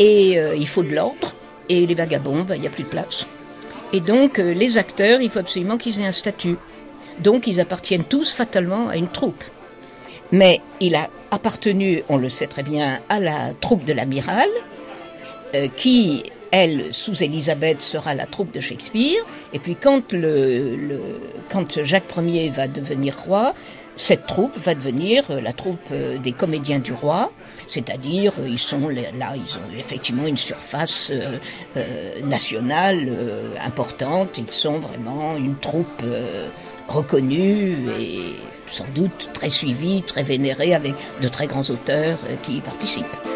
et euh, il faut de l'ordre. Et les vagabonds, ben, il n'y a plus de place. Et donc, euh, les acteurs, il faut absolument qu'ils aient un statut. Donc, ils appartiennent tous fatalement à une troupe. Mais il a appartenu, on le sait très bien, à la troupe de l'amiral, euh, qui, elle, sous Élisabeth, sera la troupe de Shakespeare. Et puis, quand, le, Jacques Ier va devenir roi, cette troupe va devenir la troupe des comédiens du roi. C'est-à-dire, euh, ils sont là, ils ont effectivement une surface euh, euh, nationale importante. Ils sont vraiment une troupe reconnue et sans doute très suivie, très vénérée, avec de très grands auteurs qui y participent.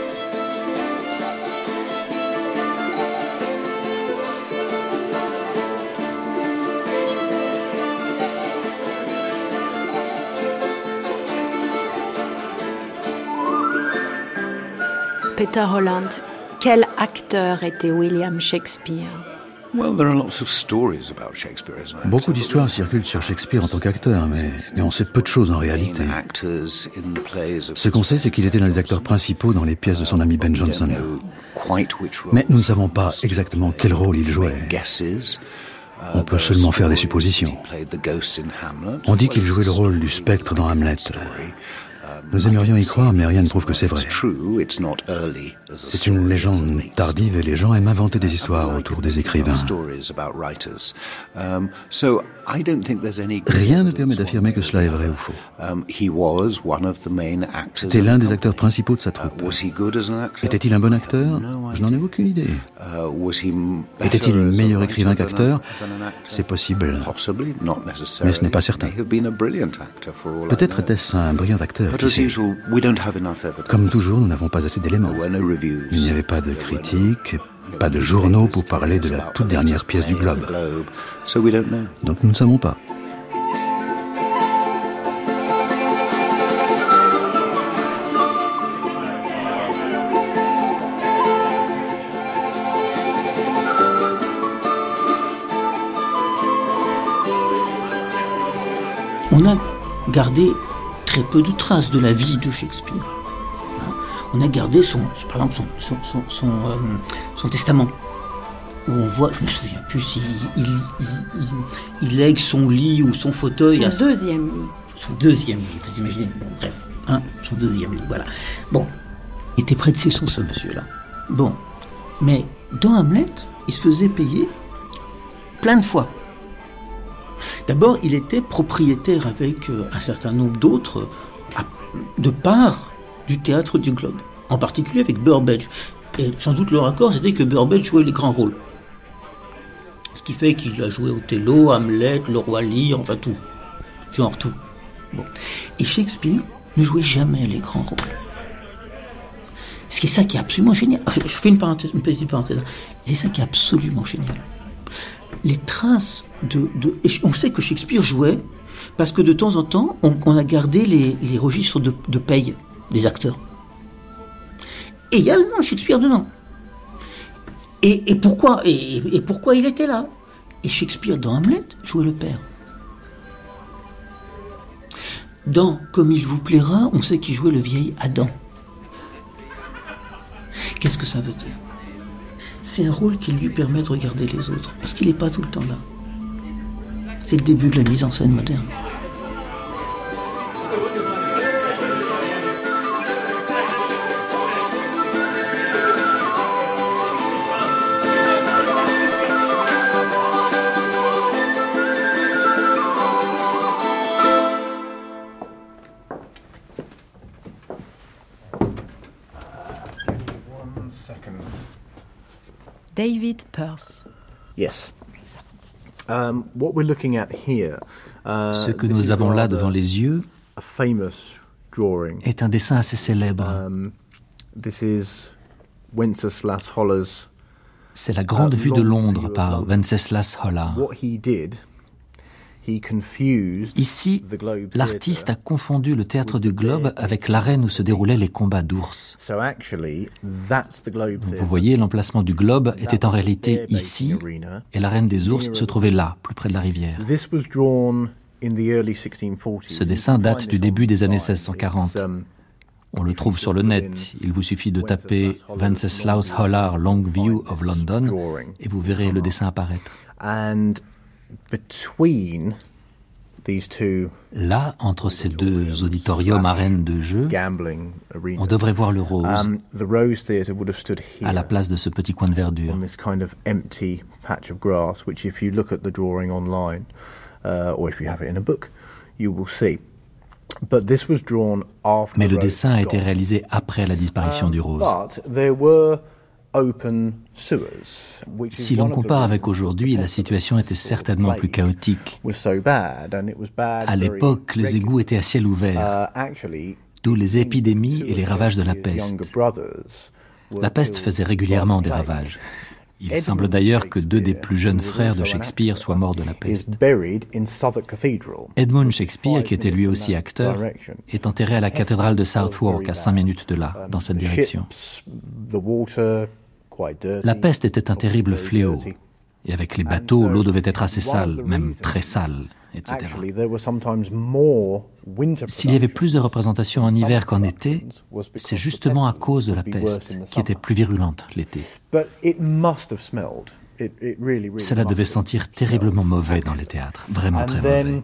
Peter Holland, quel acteur était William Shakespeare? Beaucoup d'histoires circulent sur Shakespeare en tant qu'acteur, mais, mais, on sait peu de choses en réalité. Ce qu'on sait, c'est qu'il était l'un des acteurs principaux dans les pièces de son ami Ben Jonson. Mais nous ne savons pas exactement quel rôle il jouait. On peut seulement faire des suppositions. On dit qu'il jouait le rôle du spectre dans Hamlet. Nous aimerions y croire, mais rien ne prouve que c'est vrai. C'est une légende tardive et les gens aiment inventer des histoires autour des écrivains. Rien ne permet d'affirmer que cela est vrai ou faux. Um, C'était l'un des acteurs principaux de sa troupe. Uh, Était-il un bon acteur? Je n'en ai aucune idée. Uh, Était-il meilleur écrivain qu'acteur? C'est possible. Mais ce n'est pas certain. Peut-être était-ce un brillant acteur. Comme toujours, nous n'avons pas assez d'éléments. Il n'y avait pas de critiques, pas de journaux pour parler de la toute dernière pièce du globe. Donc nous ne savons pas. On a gardé très peu de traces de la vie de Shakespeare on a gardé son, par exemple son, son, euh, son, testament où on voit, je me souviens plus s'il il, il, il, lègue son lit ou son fauteuil. Son deuxième lit. Son deuxième lit, vous imaginez. Bon, bref, hein, son deuxième lit, voilà. Bon, il était près de ses sons, ce monsieur-là. Bon, mais dans Hamlet, il se faisait payer plein de fois. D'abord, il était propriétaire avec euh, un certain nombre d'autres de part du théâtre du Globe, en particulier avec Burbage. Et sans doute leur accord, c'était que Burbage jouait les grands rôles. Ce qui fait qu'il a joué Othello, Hamlet, Le Roi Lear, enfin tout. Genre tout. Bon. Et Shakespeare ne jouait jamais les grands rôles. Ce qui est ça qui est absolument génial. je fais une, petite parenthèse. C'est ça qui est absolument génial. Les traces de, on sait que Shakespeare jouait parce que de temps en temps, on, a gardé les, registres de, paye des acteurs. Et il y a le nom Shakespeare dedans. Et, pourquoi et, pourquoi il était là? Et Shakespeare dans Hamlet jouait le père. Dans Comme il vous plaira, on sait qu'il jouait le vieil Adam. Qu'est-ce que ça veut dire? C'est un rôle qui lui permet de regarder les autres, parce qu'il n'est pas tout le temps là. C'est le début de la mise en scène moderne. Um, Ce que nous avons là devant les yeux est un dessin assez célèbre. Um, C'est la grande vue de Londres par Wenceslas Hollar. Ici, l'artiste a confondu le théâtre du globe avec l'arène où se déroulaient les combats d'ours. Vous voyez, l'emplacement du globe était en réalité ici, et l'arène des ours se trouvait là, plus près de la rivière. Ce dessin date du début des années 1640. Um, On le trouve sur le net. Il vous suffit de taper Wenceslaus Hollar Long View of London et vous verrez le dessin apparaître. Là, entre ces deux auditoriums arènes de jeu, on devrait voir le Rose um, à la place de ce petit coin de verdure. Mais le dessin a été réalisé après la disparition du Rose. Si l'on compare avec aujourd'hui, la situation était certainement plus chaotique. À l'époque, les égouts étaient à ciel ouvert, uh, d'où les épidémies et les ravages de la peste. La peste faisait régulièrement des ravages. Il semble d'ailleurs que deux des plus jeunes frères de Shakespeare soient morts de la peste. Edmund Shakespeare, qui était lui aussi acteur, est enterré à la cathédrale de Southwark, à cinq minutes de là, dans cette direction. La peste était un terrible fléau, et avec les bateaux, l'eau devait être assez sale, même très sale, etc. S'il y avait plus de représentations en hiver qu'en été, c'est justement à cause de la peste, qui était plus virulente l'été. Cela devait sentir terriblement mauvais dans les théâtres, vraiment très mauvais.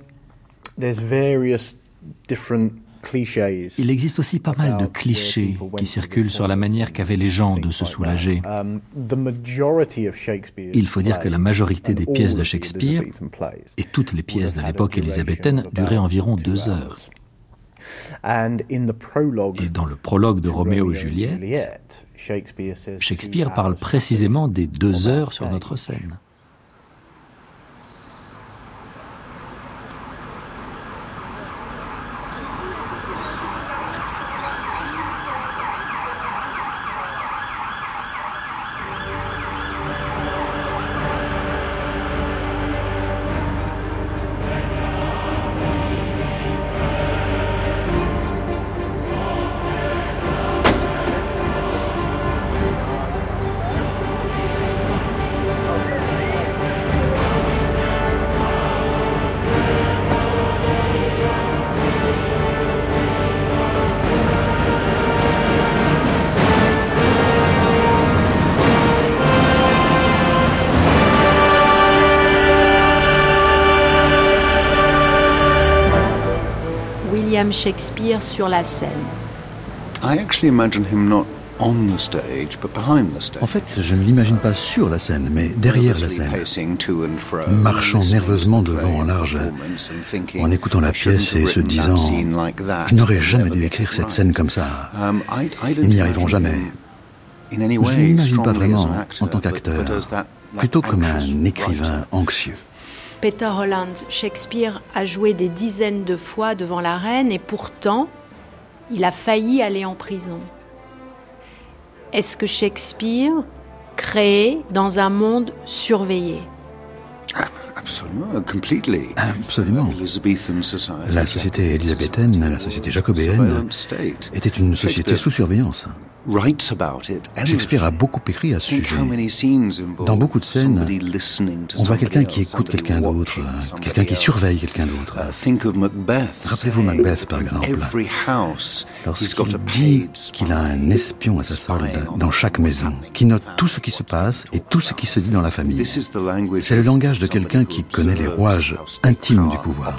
Il existe aussi pas mal de clichés qui circulent sur la manière qu'avaient les gens de se soulager. Um, Il faut dire que la majorité des pièces de Shakespeare, et toutes les pièces de l'époque élisabéthaine, duraient environ deux heures. Et dans le prologue de Roméo et Juliette, Shakespeare parle précisément des deux heures sur notre scène. Shakespeare sur la scène. En fait, je ne l'imagine pas sur la scène, mais derrière la scène, marchant nerveusement devant en large, en écoutant la pièce et se disant Je n'aurais jamais dû écrire cette scène comme ça. Um, Ils n'y arriveront jamais. Je ne l'imagine pas vraiment en tant qu'acteur, plutôt comme un écrivain anxieux. Peter Holland, Shakespeare a joué des dizaines de fois devant la reine et pourtant, il a failli aller en prison. Est-ce que Shakespeare créait dans un monde surveillé? Absolument, Absolument. La société élisabéthaine, la société jacobéenne, était une société sous surveillance. Shakespeare a beaucoup écrit à ce sujet. Dans beaucoup de scènes, on voit quelqu'un qui écoute quelqu'un d'autre, quelqu'un qui surveille quelqu'un d'autre. Uh, Rappelez-vous Macbeth, par exemple. Lorsqu'il dit qu'il a un espion à sa solde dans chaque maison, qui note tout ce qui se passe et tout ce qui se dit dans la famille. C'est le langage de quelqu'un qui connaît les rouages intimes du pouvoir.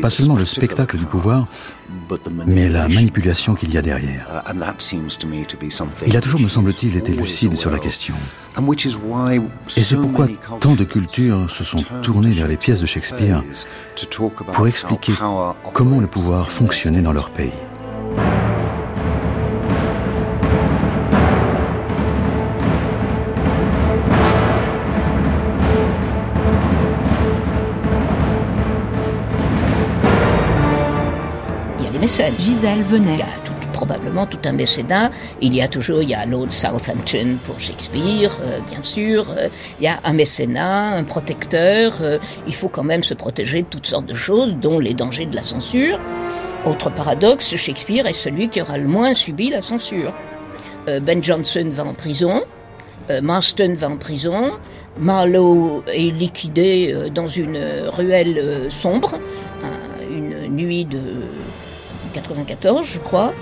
Pas seulement le spectacle du pouvoir, mais la manipulation qu'il y a derrière. Il a toujours, me semble-t-il, été lucide sur la question. Et c'est pourquoi tant de cultures se sont tournées vers les pièces de Shakespeare pour expliquer comment le pouvoir fonctionnait dans leur pays. Mécènes. Gisèle venait. Il y a probablement tout un mécénat. Il y a toujours, il y a Lord Southampton pour Shakespeare, euh, bien sûr. Euh, il y a un mécénat, un protecteur. Euh, il faut quand même se protéger de toutes sortes de choses, dont les dangers de la censure. Autre paradoxe, Shakespeare est celui qui aura le moins subi la censure. ben Jonson va en prison, Marston va en prison, Marlowe est liquidé dans une ruelle sombre, une nuit de 94, je crois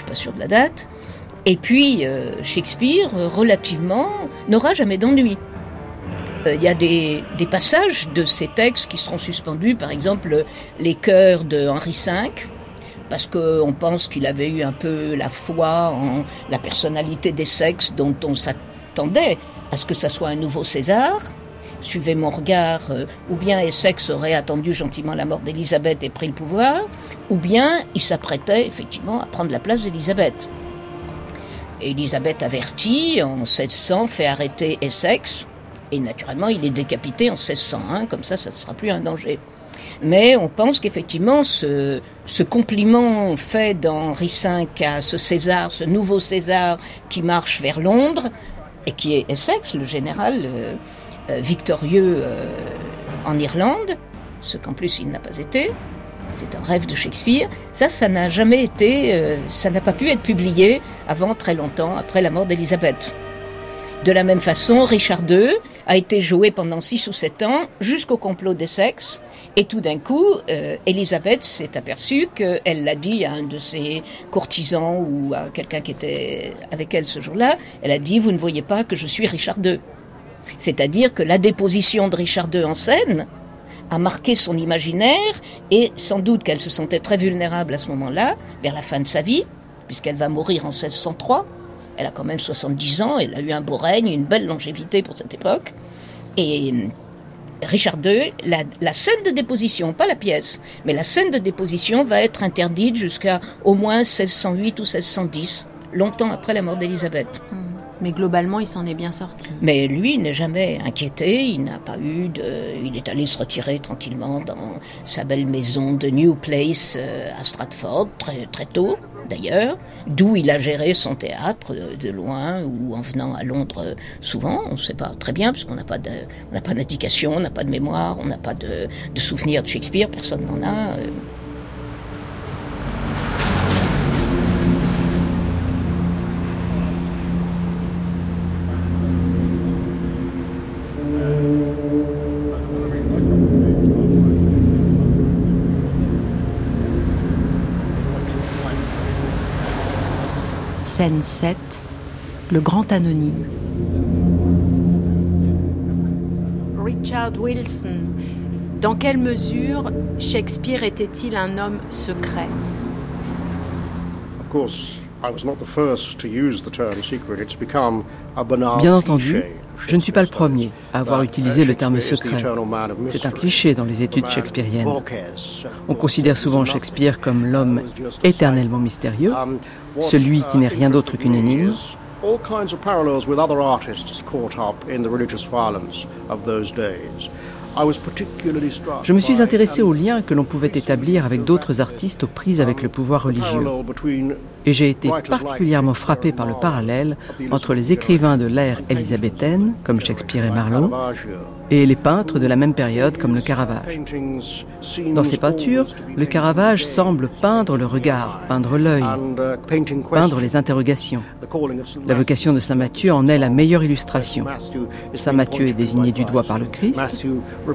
suis pas sûr de la date. Et puis, euh, Shakespeare, euh, relativement, n'aura jamais d'ennui. Euh, il y a des, passages de ces textes qui seront suspendus, par exemple les chœurs de Henri V, parce qu'on pense qu'il avait eu un peu la foi en la personnalité des sexes dont on s'attendait à ce que ça soit un nouveau César suivez mon regard, euh, ou bien Essex aurait attendu gentiment la mort d'Élisabeth et pris le pouvoir, ou bien il s'apprêtait effectivement à prendre la place d'Élisabeth. Élisabeth avertie, en 1600, fait arrêter Essex, et naturellement il est décapité en 1601, comme ça ça ne sera plus un danger. Mais on pense qu'effectivement, ce, compliment fait d'Henri V à ce César, ce nouveau César qui marche vers Londres, et qui est Essex, le général, euh, victorieux euh, en Irlande, ce qu'en plus il n'a pas été. C'est un rêve de Shakespeare. Ça, ça n'a jamais été, euh, ça n'a pas pu être publié avant très longtemps, après la mort d'Élisabeth. De la même façon, Richard II a été joué pendant 6 ou 7 ans jusqu'au complot des sexes. Et tout d'un coup, Élisabeth s'est aperçue qu'elle l'a dit à un de ses courtisans ou à quelqu'un qui était avec elle ce jour-là. Elle a dit, vous ne voyez pas que je suis Richard II. C'est-à-dire que la déposition de Richard II en scène a marqué son imaginaire et sans doute qu'elle se sentait très vulnérable à ce moment-là, vers la fin de sa vie, puisqu'elle va mourir en 1603. Elle a quand même 70 ans, elle a eu un beau règne, une belle longévité pour cette époque. Et euh, Richard II, la, scène de déposition, pas la pièce, mais la scène de déposition va être interdite jusqu'à au moins 1608 ou 1610, longtemps après la mort d'Élisabeth. Mais globalement, il s'en est bien sorti. Mais lui n'est jamais inquiété. Il n'a pas eu de. Il est allé se retirer tranquillement dans sa belle maison de New Place euh, à Stratford, très, très tôt d'ailleurs, d'où il a géré son théâtre euh, de loin ou en venant à Londres euh, souvent. On ne sait pas très bien, puisqu'on n'a pas d'indication, on n'a pas de mémoire, on n'a pas de, de souvenir de Shakespeare, personne n'en a. Scène 7, le grand anonyme. Richard Wilson, dans quelle mesure Shakespeare était-il un homme secret? Bien entendu, je ne suis pas le premier à avoir utilisé le terme secret. C'est un cliché dans les études shakespeariennes. On considère souvent Shakespeare comme l'homme éternellement mystérieux, celui qui n'est rien d'autre qu'une énigme. Je me suis intéressé aux liens que l'on pouvait établir avec d'autres artistes aux prises avec le pouvoir religieux. Et j'ai été particulièrement frappé par le parallèle entre les écrivains de l'ère élisabéthaine, comme Shakespeare et Marlowe, et les peintres de la même période comme le Caravage. Dans ces peintures, le Caravage semble peindre le regard, peindre l'œil, peindre les interrogations. La vocation de Saint Matthieu en est la meilleure illustration. Saint Matthieu est désigné du doigt par le Christ.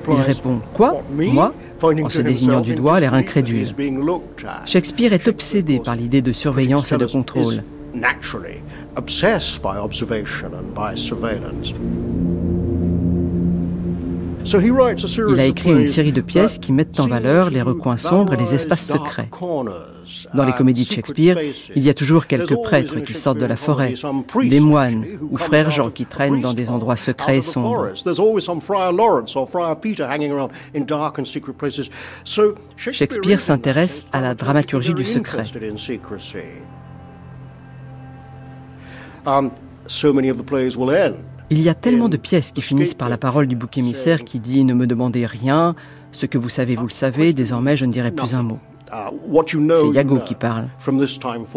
Il répond Quoi? Moi? En se désignant du doigt l'air incrédule. Shakespeare est obsédé par l'idée de surveillance et de contrôle. Il a écrit une série de pièces qui mettent en valeur les recoins sombres et les espaces secrets. Dans les comédies de Shakespeare, il y a toujours quelques prêtres qui sortent de la forêt, des moines ou frères Jean qui traînent dans des endroits secrets et sombres. Shakespeare s'intéresse à la dramaturgie du secret. Um, so many of the plays will end il y a tellement de pièces qui finissent par la parole du bouc émissaire qui dit Ne me demandez rien, ce que vous savez, vous le savez, désormais je ne dirai plus un mot. C'est Yago qui parle.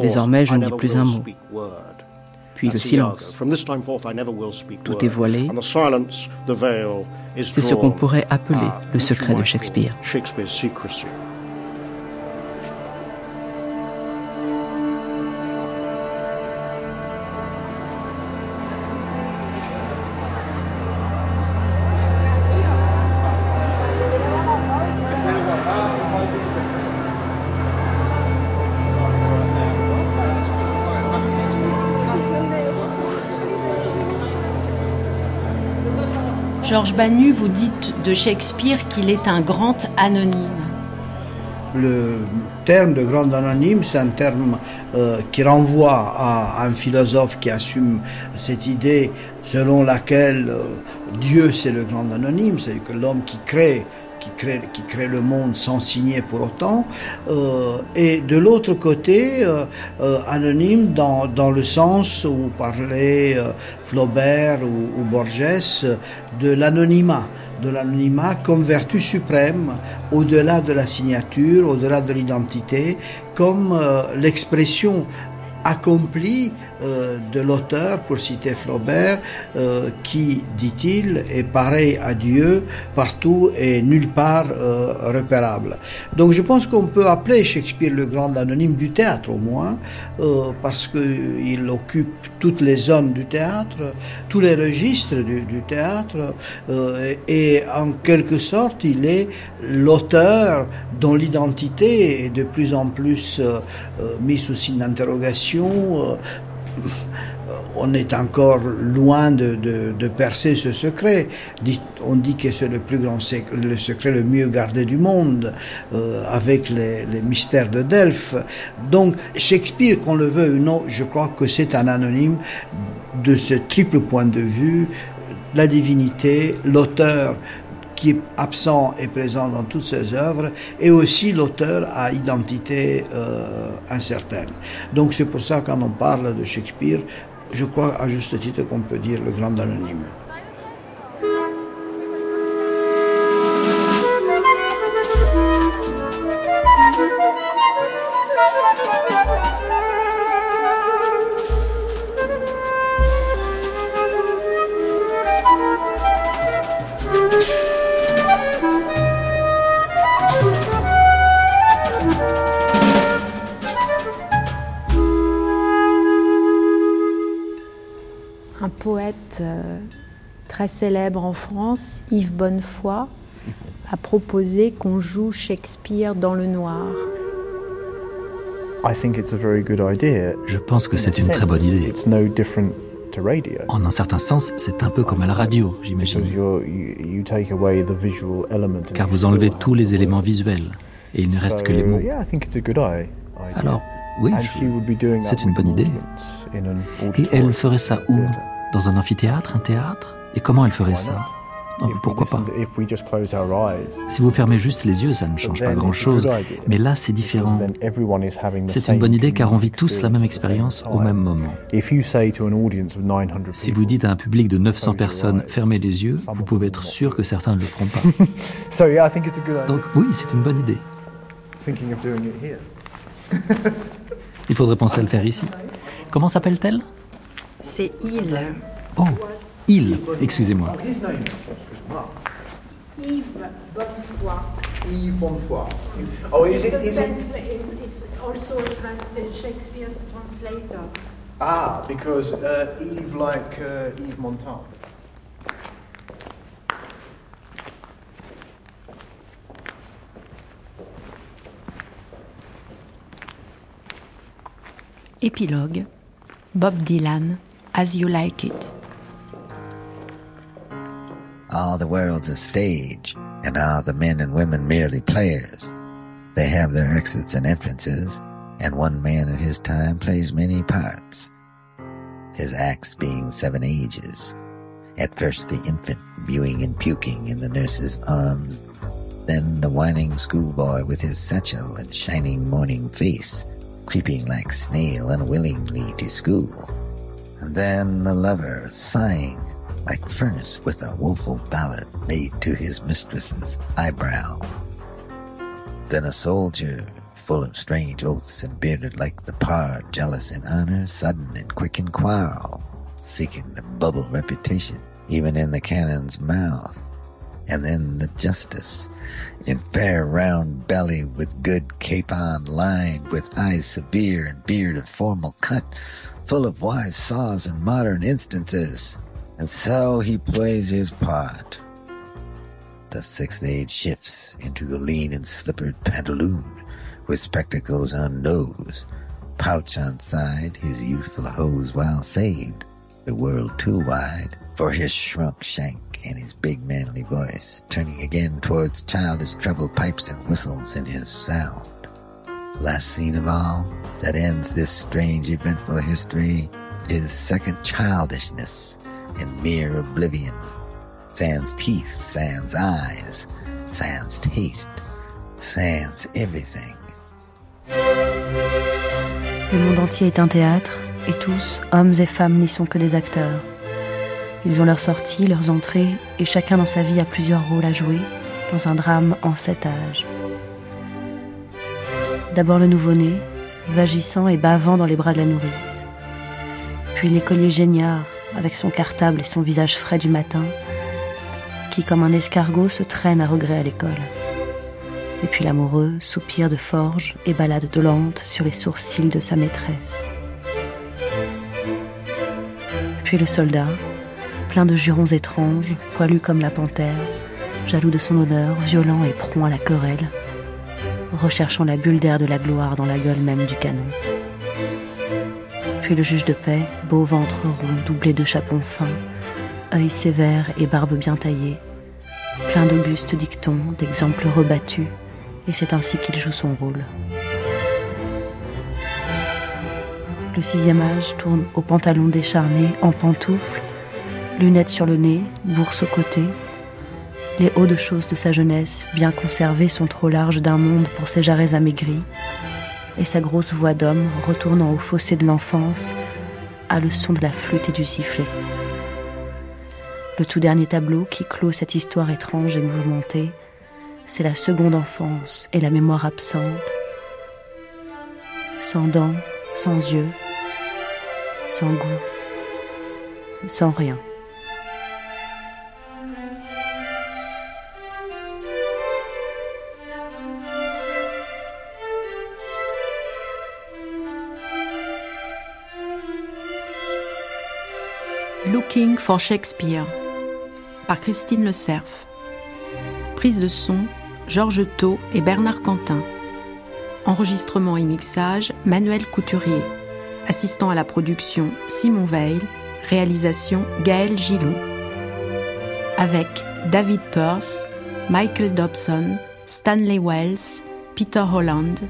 Désormais, je ne dis plus un mot. Puis le silence. Tout est voilé. C'est ce qu'on pourrait appeler le secret de Shakespeare. Georges Banu, vous dites de Shakespeare qu'il est un grand anonyme. Le terme de grand anonyme, c'est un terme euh, qui renvoie à, un philosophe qui assume cette idée selon laquelle euh, Dieu c'est le grand anonyme, c'est-à-dire que l'homme qui crée qui crée, qui crée le monde sans signer pour autant, euh, et de l'autre côté, euh, euh, anonyme dans, dans, le sens où parlait Flaubert ou, ou, Borges de l'anonymat, de l'anonymat comme vertu suprême, au-delà de la signature, au-delà de l'identité, comme l'expression accompli euh, de l'auteur, pour citer Flaubert, euh, qui, dit-il, est pareil à Dieu partout et nulle part euh, repérable. Donc je pense qu'on peut appeler Shakespeare le grand anonyme du théâtre au moins, parce qu'il occupe toutes les zones du théâtre, tous les registres du, du théâtre, et en quelque sorte il est l'auteur dont l'identité est de plus en plus mise sous signe d'interrogation euh, on est encore loin de, percer ce secret. On dit que c'est le plus grand secret, le secret le mieux gardé du monde, euh, avec les, mystères de Delphes. Donc Shakespeare, qu'on le veut ou non, je crois que c'est un anonyme de ce triple point de vue, la divinité, l'auteur qui est absent et présent dans toutes ses œuvres, et aussi l'auteur à identité euh, incertaine. Donc c'est pour ça quand on parle de Shakespeare, je crois à juste titre qu'on peut dire le grand anonyme. Très célèbre en France, Yves Bonnefoy, a proposé qu'on joue Shakespeare dans le noir. Je pense que c'est une très bonne idée. En un certain sens, c'est un peu comme à la radio, j'imagine. Car vous enlevez tous les éléments visuels et il ne reste que les mots. Alors, oui, c'est une bonne idée. Et elle ferait ça où Dans un amphithéâtre, un théâtre et comment elle ferait ça pourquoi pas Si vous fermez juste les yeux, ça ne change pas grand-chose. Mais là, c'est différent. C'est une bonne idée car on vit tous la même expérience au même moment. Si vous dites à un public de 900 personnes, fermez les yeux, vous pouvez être sûr que certains ne le feront pas. Donc oui, c'est une bonne idée. Il faudrait penser à le faire ici. Comment s'appelle-t-elle? C'est Il. Oh il, excusez-moi. Yves Bonnefoy. Yves Bonnefoy. Oh, is it, is it? It's also a Shakespeare's translator. Ah, because uh, Yves like uh, Yves Montand. Épilogue Bob Dylan, As You Like It. All the world's a stage, and all the men and women merely players. They have their exits and entrances, and one man at his time plays many parts. His acts being seven ages. At first the infant mewing and puking in the nurse's arms, then the whining schoolboy with his satchel and shining morning face, creeping like snail unwillingly to school. Then the lover sighing like furnace with a woeful ballad made to his mistress's eyebrow. Then a soldier, full of strange oaths and bearded like the pard, jealous in honor, sudden and quick in quarrel, seeking the bubble reputation, even in the cannon's mouth. And then the justice, in fair round belly with good capon lined, with eyes severe and beard of formal cut, full of wise saws and modern instances. And so he plays his part. The sixth age shifts into the lean and slippered pantaloon, with spectacles on nose, pouch on side, his youthful hose well saved, the world too wide for his shrunk shank and his big manly voice, turning again towards childish treble pipes and whistles in his sound. Last scene of all that ends this strange eventful history is second childishness mere oblivion. Sans teeth, sans eyes, sans taste, sans everything. Le monde entier est un théâtre, et tous, hommes et femmes, n'y sont que des acteurs. Ils ont leur sortie, leurs entrées, et chacun dans sa vie a plusieurs rôles à jouer dans un drame en sept âges. D'abord le nouveau-né, vagissant et bavant dans les bras de la nourrice. Puis l'écolier géniard, avec son cartable et son visage frais du matin, qui, comme un escargot, se traîne à regret à l'école. Et puis l'amoureux, soupir de forge et balade dolente sur les sourcils de sa maîtresse. Puis le soldat, plein de jurons étranges, poilu comme la panthère, jaloux de son honneur, violent et prompt à la querelle, recherchant la bulle d'air de la gloire dans la gueule même du canon. Puis le juge de paix, beau ventre rond, doublé de chapons fins, œil sévère et barbe bien taillée, plein d'augustes dictons, d'exemples rebattus, et c'est ainsi qu'il joue son rôle. Le sixième âge tourne au pantalon décharné, en pantoufles, lunettes sur le nez, bourse au côté. Les hauts de choses de sa jeunesse, bien conservés, sont trop larges d'un monde pour ses jarrets amaigris, et sa grosse voix d'homme, retournant au fossé de l'enfance, a le son de la flûte et du sifflet. Le tout dernier tableau qui clôt cette histoire étrange et mouvementée, c'est la seconde enfance et la mémoire absente. Sans dents, sans yeux, sans goût, sans rien. Looking for Shakespeare par Christine Le Cerf. Prise de son Georges Thau et Bernard Quentin. Enregistrement et mixage Manuel Couturier. Assistant à la production Simon Veil. Réalisation Gaël Gillot. Avec David Peirce, Michael Dobson, Stanley Wells, Peter Holland,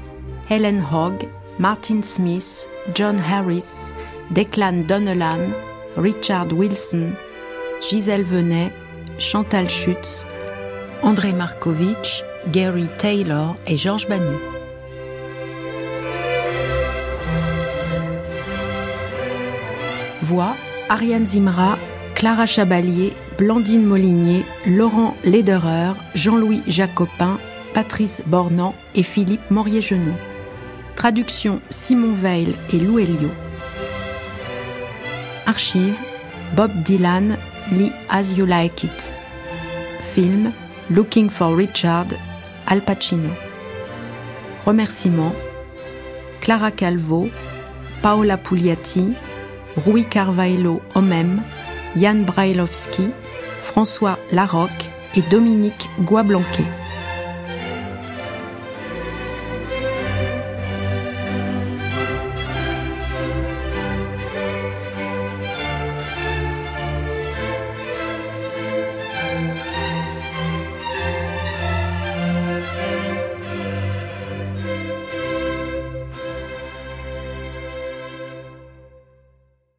Helen Hogg, Martin Smith, John Harris, Declan Donnellan, Richard Wilson, Gisèle Venet, Chantal Schutz, André Markovitch, Gary Taylor et Georges Banu. Voix Ariane Zimra, Clara Chabalier, Blandine Molinier, Laurent Lederer, Jean-Louis Jacopin, Patrice Bornand et Philippe Morier-Genoux. Traduction Simon Veil et Lou Elio. Archive Bob Dylan lit As You Like It. Film Looking for Richard Al Pacino. Remerciements Clara Calvo, Paola Pugliati, Rui Carvailo Homem, Yann Brailovski, François Larocque et Dominique Guablanquet.